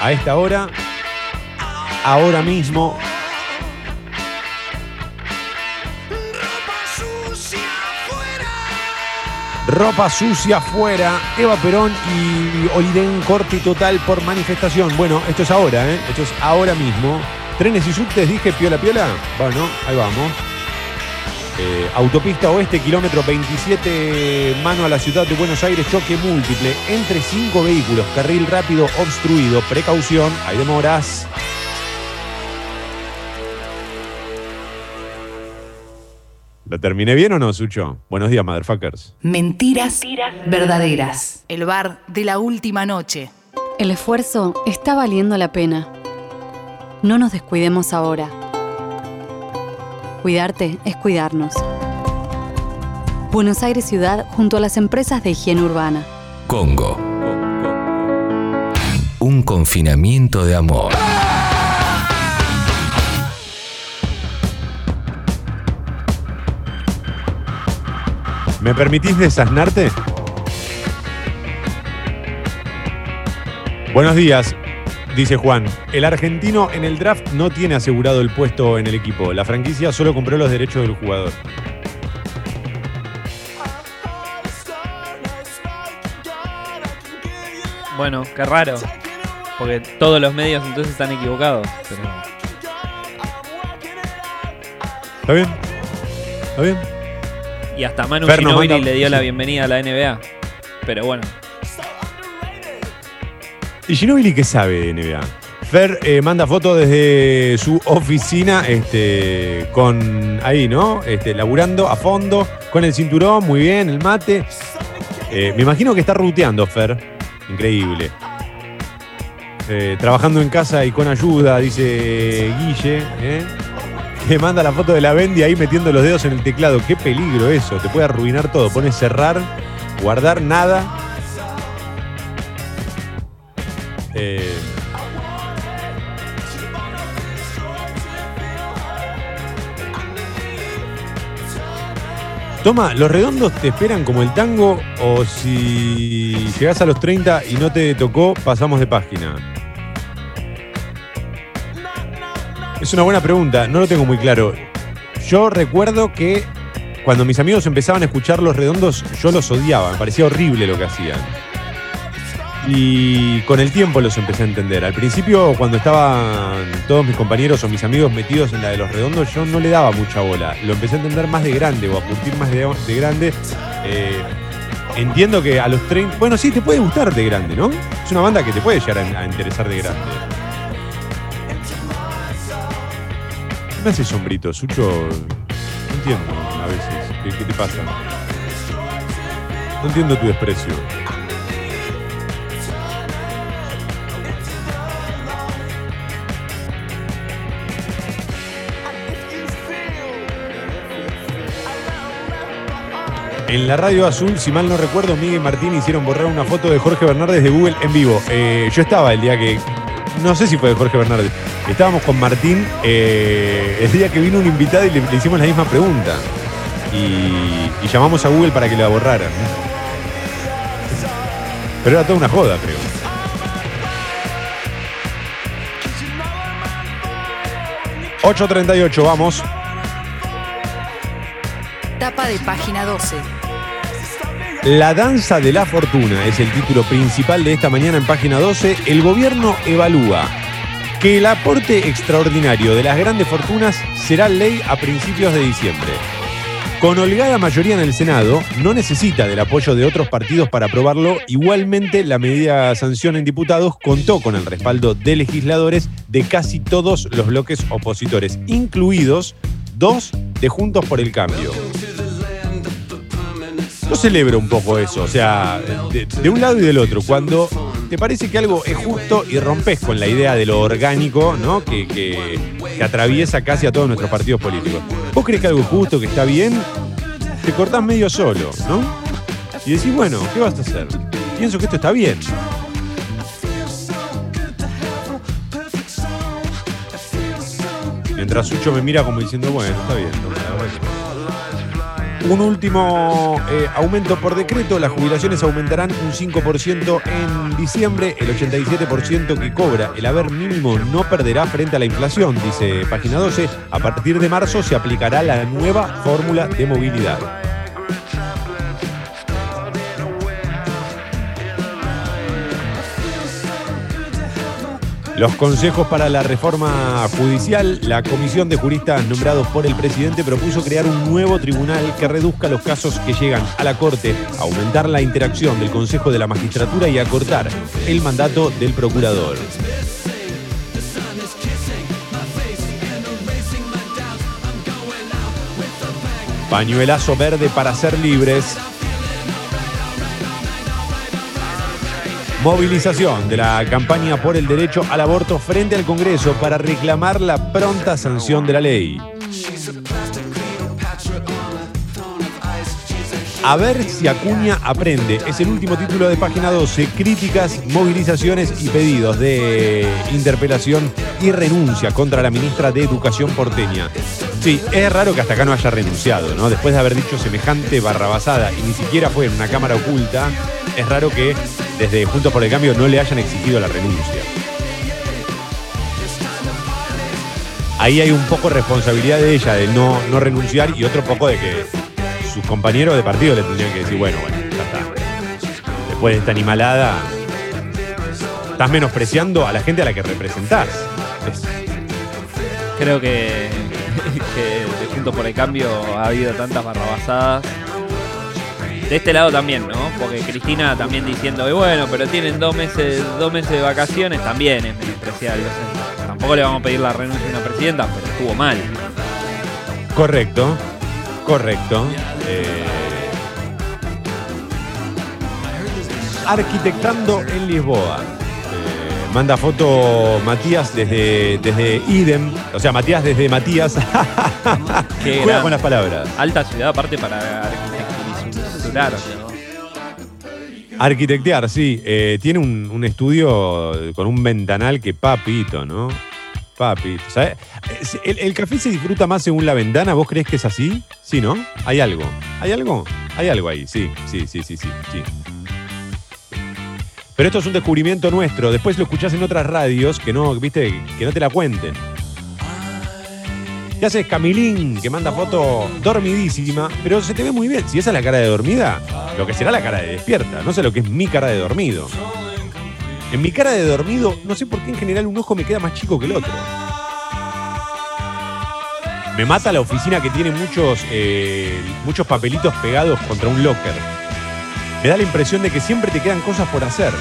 A esta hora, ahora mismo, Ropa sucia afuera, Eva Perón y Oliden corte total por manifestación. Bueno, esto es ahora, ¿eh? Esto es ahora mismo. Trenes y subtes, dije piola piola. Bueno, ahí vamos. Eh, autopista Oeste, kilómetro 27, mano a la ciudad de Buenos Aires, choque múltiple entre cinco vehículos, carril rápido obstruido, precaución, hay demoras. ¿La terminé bien o no, Sucho? Buenos días, motherfuckers. Mentiras verdaderas. El bar de la última noche. El esfuerzo está valiendo la pena. No nos descuidemos ahora. Cuidarte es cuidarnos. Buenos Aires Ciudad junto a las empresas de higiene urbana. Congo. Un confinamiento de amor. ¿Me permitís desasnarte? Buenos días, dice Juan. El argentino en el draft no tiene asegurado el puesto en el equipo. La franquicia solo compró los derechos del jugador. Bueno, qué raro. Porque todos los medios entonces están equivocados. Pero ¿Está bien? ¿Está bien? Y hasta Manu manda- le dio la bienvenida a la NBA. Pero bueno, ¿Y Ginobili qué sabe de NBA? Fer eh, manda fotos desde su oficina, este, con ahí, ¿no? Este, laburando a fondo, con el cinturón, muy bien, el mate. Eh, me imagino que está ruteando, Fer. Increíble. Eh, trabajando en casa y con ayuda, dice Guille. ¿eh? Te manda la foto de la Bendy ahí metiendo los dedos en el teclado. Qué peligro eso. Te puede arruinar todo. Pones cerrar, guardar nada. Eh, Toma, los redondos te esperan como el tango o si llegás a los 30 y no te tocó, pasamos de página. Es una buena pregunta, no lo tengo muy claro. Yo recuerdo que cuando mis amigos empezaban a escuchar los redondos, yo los odiaba, me parecía horrible lo que hacían. Y con el tiempo los empecé a entender. Al principio, cuando estaban todos mis compañeros o mis amigos metidos en la de los redondos, yo no le daba mucha bola. Lo empecé a entender más de grande o a curtir más de, de grande. Eh, entiendo que a los 30. Bueno, sí, te puede gustar de grande, ¿no? Es una banda que te puede llegar a interesar de grande. Me hace sombrito, Sucho? No entiendo a veces. ¿Qué, te pasa? No entiendo tu desprecio. En la radio azul, si mal no recuerdo, Miguel Martín hicieron borrar una foto de Jorge Bernardes de Google en vivo. Eh, yo estaba el día que. No sé si fue de Jorge Bernardes. Estábamos con Martín eh, el día que vino un invitado y le, hicimos la misma pregunta. Y, y llamamos a Google para que la borraran. Pero era toda una joda, creo. ...8.38, vamos. Tapa de página 12. La danza de la fortuna es el título principal de esta mañana en página 12. El gobierno evalúa que el aporte extraordinario de las grandes fortunas será ley a principios de diciembre. Con holgada mayoría en el Senado, no necesita del apoyo de otros partidos para aprobarlo. Igualmente, la medida sanción en diputados contó con el respaldo de legisladores de casi todos los bloques opositores, incluidos dos de Juntos por el Cambio. Yo celebro un poco eso, o sea, de, un lado y del otro. Cuando te parece que algo es justo y rompes con la idea de lo orgánico, ¿no? Que, que, que atraviesa casi a todos nuestros partidos políticos. Vos crees que algo es justo, que está bien, te cortás medio solo, ¿no? Y decís, bueno, ¿qué vas a hacer? Pienso que esto está bien. Mientras Sucho me mira como diciendo, bueno, está bien. ¿no? Un último eh, aumento por decreto, las jubilaciones aumentarán un 5% en diciembre, el 87% que cobra el haber mínimo no perderá frente a la inflación, dice página 12, a partir de marzo se aplicará la nueva fórmula de movilidad. Los consejos para la reforma judicial, la comisión de juristas nombrados por el presidente propuso crear un nuevo tribunal que reduzca los casos que llegan a la Corte, aumentar la interacción del Consejo de la Magistratura y acortar el mandato del procurador. Pañuelazo verde para ser libres. Movilización de la campaña por el derecho al aborto frente al Congreso para reclamar la pronta sanción de la ley. A ver si Acuña aprende. Es el último título de página 12. Críticas, movilizaciones y pedidos de interpelación y renuncia contra la ministra de Educación porteña. Sí, es raro que hasta acá no haya renunciado, ¿no? Después de haber dicho semejante barrabasada y ni siquiera fue en una cámara oculta, es raro que desde Juntos por el Cambio no le hayan exigido la renuncia. Ahí hay un poco responsabilidad de ella de no, no renunciar y otro poco de que sus compañeros de partido le tendrían que decir, bueno, bueno, ya está. Después de esta animalada, estás menospreciando a la gente a la que representás. Es- Creo que, que Juntos por el Cambio ha habido tantas barrabasadas. De este lado también, ¿no? Porque Cristina también diciendo bueno, pero tienen dos meses, dos meses de vacaciones, también es menospreciable. O sea, tampoco le vamos a pedir la renuncia a una presidenta, pero estuvo mal. Correcto, correcto. Eh, arquitectando en Lisboa. Eh, manda foto Matías desde, desde Idem, o sea, Matías desde Matías. Juega con las palabras. Alta ciudad aparte para arquitecturar. ¿No? Arquitectear, sí. Eh, tiene un, estudio con un ventanal que papito, ¿no? papi. ¿Sabes? Es- El, el café se disfruta más según la ventana. ¿Vos crees que es así? Sí, ¿no? Hay algo. ¿Hay algo? Hay algo ahí. Sí, sí, sí, sí, sí. sí. Pero esto es un descubrimiento nuestro. Después lo escuchás en otras radios que no, viste, que no te la cuenten. ¿Qué haces, Camilín? Que manda foto dormidísima, pero se te ve muy bien. Si esa es la cara de dormida, lo que será la cara de despierta. No sé lo que es mi cara de dormido. En mi cara de dormido, no sé por qué en general un ojo me queda más chico que el otro. Me mata la oficina que tiene muchos, eh, muchos papelitos pegados contra un locker. Me da la impresión de que siempre te quedan cosas por hacer.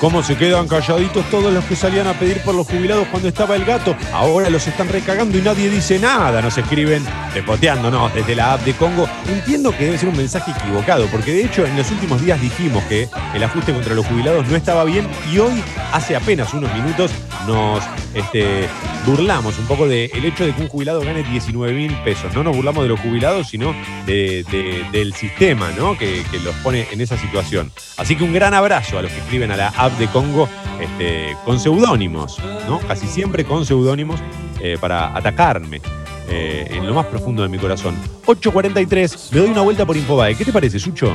¿Cómo se quedan calladitos todos los que salían a pedir por los jubilados cuando estaba el gato? Ahora los están recagando y nadie dice nada. Nos escriben repoteándonos desde la app de Congo. Entiendo que debe ser un mensaje equivocado, porque de hecho en los últimos días dijimos que el ajuste contra los jubilados no estaba bien y hoy, hace apenas unos minutos, nos este, burlamos un poco del hecho de que un jubilado gane 19 mil pesos. No nos burlamos de los jubilados, sino de- del sistema ¿no? que, que los pone en esa situación. Así que un gran abrazo a los que escriben a la app de Congo este, con seudónimos, ¿no? casi siempre con seudónimos eh, para atacarme. eh, en lo más profundo de mi corazón. 8.43, me doy una vuelta por Infobae. ¿Qué te parece, Sucho?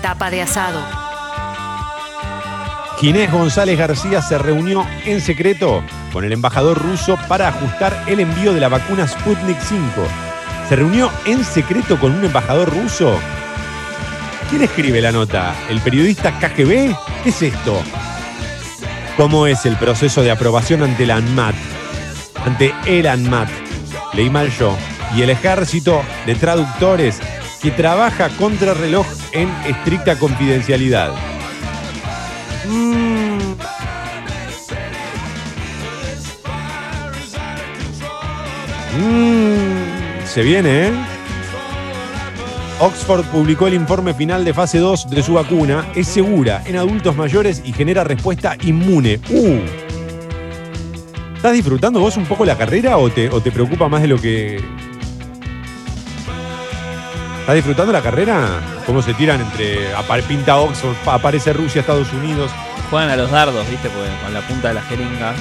Tapa de asado. Ginés González García se reunió en secreto con el embajador ruso para ajustar el envío de la vacuna Sputnik 5. ¿Se reunió en secreto con un embajador ruso? ¿Quién escribe la nota? ¿El periodista KGB? ¿Qué es esto? ¿Cómo es el proceso de aprobación ante la ANMAT? Ante el ANMAT. Leí mal yo. Y el ejército de traductores que trabaja contra reloj en estricta confidencialidad. Mm. Mm, se viene, ¿eh? Oxford publicó el informe final de fase 2 de su vacuna. Es segura en adultos mayores y genera respuesta inmune. ¡Uh! ¿Estás disfrutando vos un poco la carrera o te, o te preocupa más de lo que. ¿Estás disfrutando la carrera? ¿Cómo se tiran entre. Pinta Oxford, aparece Rusia, Estados Unidos. Juegan a los dardos, ¿viste? Porque con la punta de la jeringa.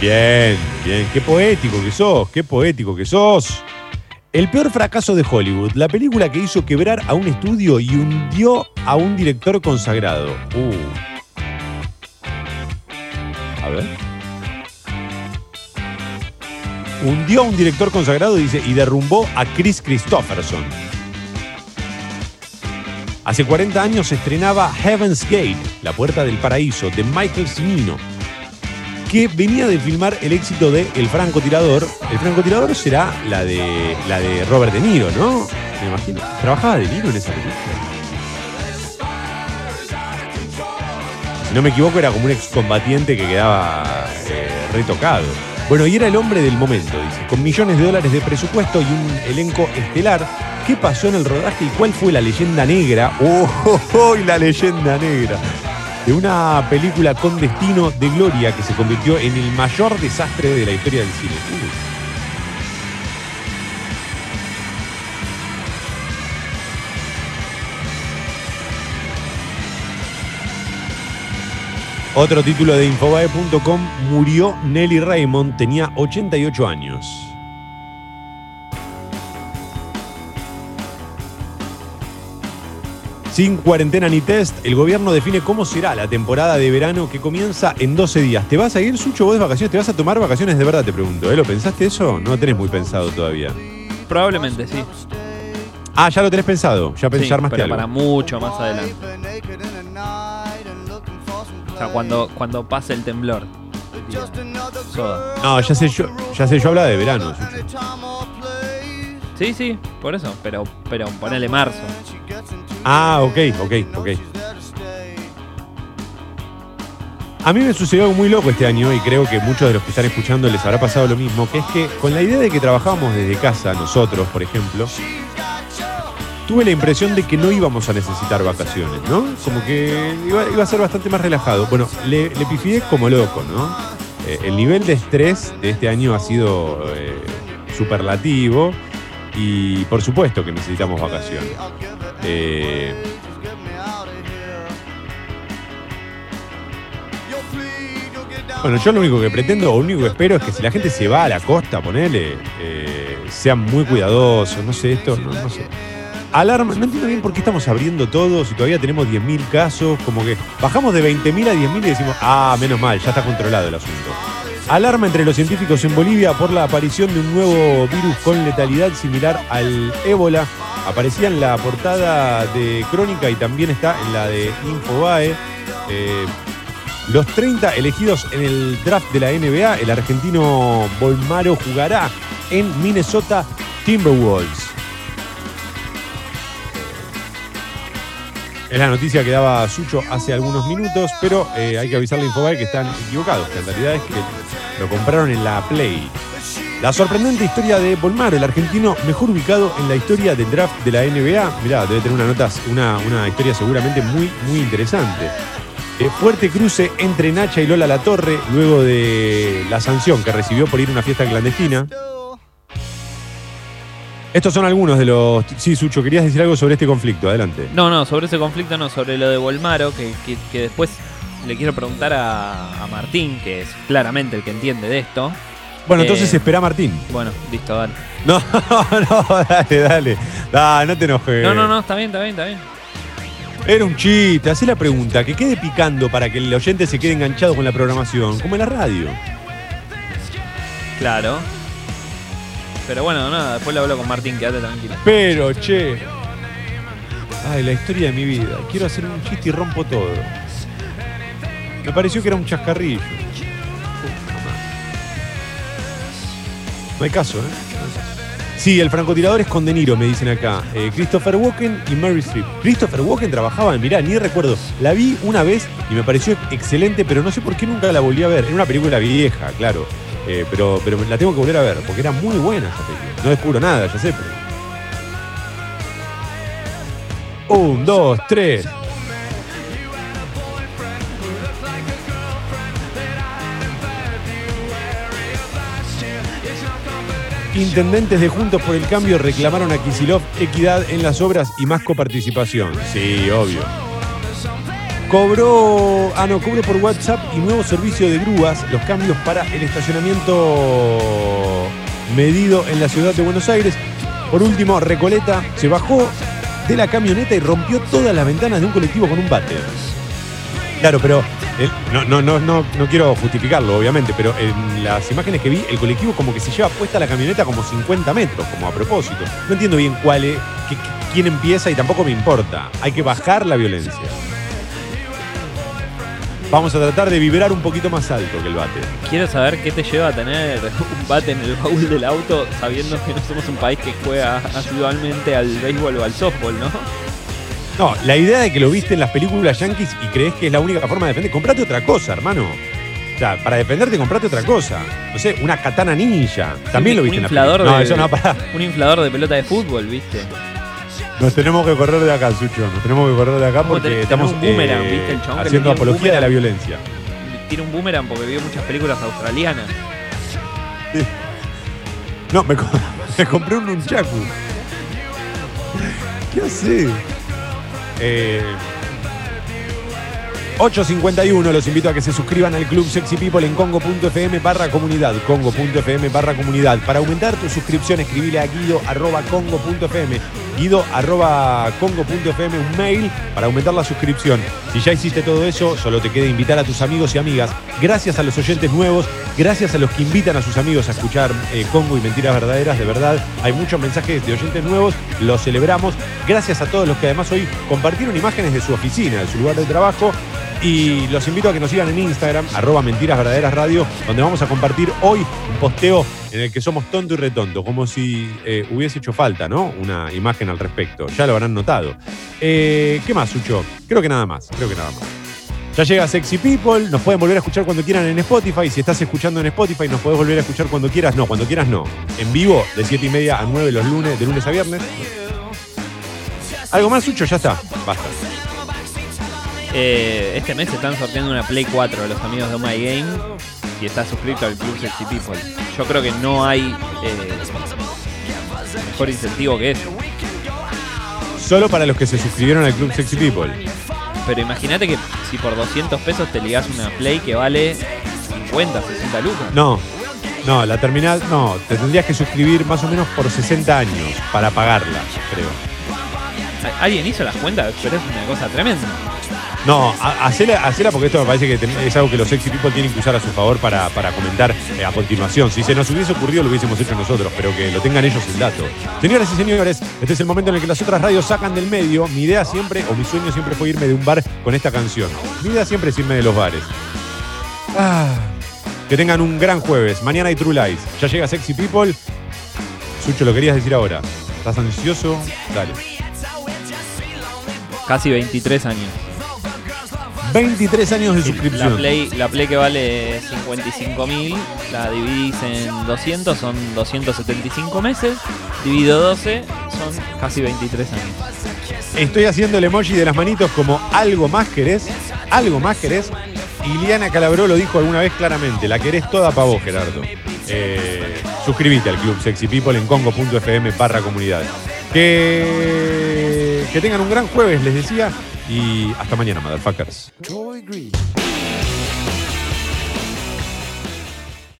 Bien, bien. Qué poético que sos, qué poético que sos. El peor fracaso de Hollywood, la película que hizo quebrar a un estudio y hundió a un director consagrado. Uh. A ver. Hundió a un director consagrado dice, y derrumbó a Chris Christopherson. Hace 40 años se estrenaba Heaven's Gate, La Puerta del Paraíso, de Michael Cimino que venía de filmar el éxito de El francotirador. El francotirador será la de la de Robert De Niro, ¿no? Me imagino. ¿Trabajaba De Niro en esa película? Si no me equivoco, era como un excombatiente que quedaba eh, retocado. Bueno, y era el hombre del momento, dice, con millones de dólares de presupuesto y un elenco estelar. ¿Qué pasó en el rodaje y cuál fue la leyenda negra? ¡Oh, oh, oh, y la leyenda negra! De una película con destino de gloria que se convirtió en el mayor desastre de la historia del cine. Otro título de Infobae.com, murió Nelly Raymond, tenía 88 años. Sin cuarentena ni test, el gobierno define cómo será la temporada de verano que comienza en 12 días. ¿Te vas a ir, Sucho, vos de vacaciones? ¿Te vas a tomar vacaciones de verdad? Te pregunto. ¿eh? ¿Lo pensaste eso? No lo tenés muy pensado todavía. Probablemente sí. Ah, ya lo tenés pensado. Ya Sí, pensé armaste pero algo. para mucho más adelante. O sea, cuando, cuando pase el temblor. Soda. No, ya sé yo, ya sé, yo hablaba de verano, Sucho. Sí, sí, por eso. Pero, pero ponele marzo. Ah, ok, ok, ok. A mí me sucedió algo muy loco este año y creo que muchos de los que están escuchando les habrá pasado lo mismo, que es que con la idea de que trabajábamos desde casa, nosotros, por ejemplo, tuve la impresión de que no íbamos a necesitar vacaciones, ¿no? Como que iba, a ser bastante más relajado. Bueno, le, le pifié como loco, ¿no? Eh, el nivel de estrés de este año ha sido eh, superlativo. Y por supuesto que necesitamos vacaciones. Eh, bueno, yo lo único que pretendo, o lo único que espero es que si la gente se va a la costa, ponele, eh, sean muy cuidadosos, no sé, esto, no, no sé. Alarma, no entiendo bien por qué estamos abriendo todo si todavía tenemos 10.000 casos, como que bajamos de 20.000 a 10.000 y decimos, ah, menos mal, ya está controlado el asunto. Alarma entre los científicos en Bolivia por la aparición de un nuevo virus con letalidad similar al ébola. Aparecía en la portada de Crónica y también está en la de Infobae. Eh, los 30 elegidos en el draft de la NBA, el argentino Bolmaro jugará en Minnesota Timberwolves. Es la noticia que daba Sucho hace algunos minutos, pero eh, hay que avisarle a Infobae que están equivocados, que en realidad es que lo compraron en la Play. La sorprendente historia de Bolmaro, el argentino mejor ubicado en la historia del draft de la NBA. Mirá, debe tener una, nota, una, una historia seguramente muy, muy interesante. Eh, fuerte cruce entre Nacha y Lola La Torre luego de la sanción que recibió por ir a una fiesta clandestina. Estos son algunos de los. Sí, Sucho, querías decir algo sobre este conflicto. Adelante. No, no, sobre ese conflicto no, sobre lo de Volmaro, que, que- que después le quiero preguntar a, a Martín, que es claramente el que entiende de esto. Bueno, Eh, entonces espera Martín. Bueno, listo, dale. No, no, dale, dale. Ah, no te enojes. No, no, no, está bien, está bien, está bien. Era un chiste. Hacé la pregunta, que quede picando para que el oyente se quede enganchado con la programación, como en la radio. Claro. Pero bueno, nada, después lo hablo con Martín, quédate tranquilo. Pero, che. Ay, la historia de mi vida. Quiero hacer un chiste y rompo todo. Me pareció que era un chascarrillo. No hay caso, ¿eh? Sí, el francotirador es con De Niro, me dicen acá. Eh, Christopher Walken y Mary Streep. Christopher Walken trabajaba en, mirá, ni recuerdo. La vi una vez y me pareció excelente, pero no sé por qué nunca la volví a ver. Era una película vieja, claro. Eh, pero, pero la tengo que volver a ver, porque era muy buena esa película. No descubro nada, ya sé. Un, dos, tres. Intendentes de Juntos por el Cambio reclamaron a Kisilov equidad en las obras y más coparticipación. Sí, obvio. Cobró, ah no, cobró por WhatsApp y nuevo servicio de grúas, los cambios para el estacionamiento medido en la ciudad de Buenos Aires. Por último, Recoleta se bajó de la camioneta y rompió todas las ventanas de un colectivo con un bate. Claro, pero no, no, no, no, no quiero justificarlo, obviamente, pero en las imágenes que vi, el colectivo como que se lleva puesta la camioneta como 50 metros, como a propósito. No entiendo bien cuál es, quién empieza y tampoco me importa. Hay que bajar la violencia. Vamos a tratar de vibrar un poquito más alto que el bate. Quiero saber qué te lleva a tener un bate en el baúl del auto sabiendo que no somos un país que juega asidualmente al béisbol o al softball, ¿no? No, la idea de que lo viste en las películas yankees y crees que es la única forma de defender, comprate otra cosa, hermano. O sea, para defenderte, comprate otra cosa. No sé, una katana ninja. También lo Un viste en las inflador películas. No, de, eso no, pará. Un inflador de pelota de fútbol, ¿viste? Nos tenemos que correr de acá, Sucho. Nos tenemos que correr de acá ¿Cómo porque estamos un boomerang, eh, viste? El chabón haciendo apología de la violencia. Tira un boomerang porque vio muchas películas australianas. No, me compré un nunchaku. ¿Qué hace? Eh, 8.51, los invito a que se suscriban al Club Sexy People en congo.fm barra comunidad, congo.fm barra comunidad. Para aumentar tu suscripción, escribile a guido congo.fm, guido arroba congo.fm, un mail para aumentar la suscripción. Si ya hiciste todo eso, solo te queda invitar a tus amigos y amigas. Gracias a los oyentes nuevos, gracias a los que invitan a sus amigos a escuchar eh, Congo y Mentiras Verdaderas, de verdad, hay muchos mensajes de oyentes nuevos, los celebramos. Gracias a todos los que además hoy compartieron imágenes de su oficina, de su lugar de trabajo. Y los invito a que nos sigan en Instagram, arroba Mentiras Radio, donde vamos a compartir hoy un posteo en el que somos tonto y retonto, como si eh, hubiese hecho falta, ¿no? Una imagen al respecto. Ya lo habrán notado. Eh, ¿Qué más, Sucho? Creo que nada más, creo que nada más. Ya llega Sexy People, nos pueden volver a escuchar cuando quieran en Spotify. Si estás escuchando en Spotify, nos podés volver a escuchar cuando quieras. No, cuando quieras no. En vivo, de 7 y media a 9 los lunes, de lunes a viernes. ¿Algo más, Sucho? Ya está. Basta. Eh, este mes están sorteando una Play 4 los amigos de Oh My Game. si estás suscrito al Club Sexy People. Yo creo que no hay eh, mejor incentivo que eso. Solo para los que se suscribieron al Club Sexy People. Pero imagínate que si por 200 pesos te ligás una Play que vale 50, 60 lucas. No, no, la terminal, no, te tendrías que suscribir más o menos por 60 años para pagarla, creo. ¿Al- ¿Alguien hizo las cuentas? Pero es una cosa tremenda. No, ha- hacela, hacela porque esto me parece que es algo que los sexy people tienen que usar a su favor para, para comentar eh, a continuación. Si se nos hubiese ocurrido lo hubiésemos hecho nosotros, pero que lo tengan ellos el dato. Señoras y señores, este es el momento en el que las otras radios sacan del medio. Mi idea siempre, o mi sueño siempre fue irme de un bar con esta canción. Mi idea siempre es irme de los bares. Ah, que tengan un gran jueves. Mañana hay True Lies. Ya llega Sexy People. Sucho, lo querías decir ahora. ¿Estás ansioso? Dale. Casi 23 años. 23 años de La suscripción. Play, la Play que vale 55 mil, la dividís en 200, son 275 meses. Dividido 12, son casi 23 años. Estoy haciendo el emoji de las manitos como algo más querés, algo más querés. Y Liana Calabró lo dijo alguna vez claramente, la querés toda para vos, Gerardo. Eh, suscríbete al Club Sexy People en congo.fm barra comunidad. Que, que tengan un gran jueves, les decía. Y hasta mañana, motherfuckers.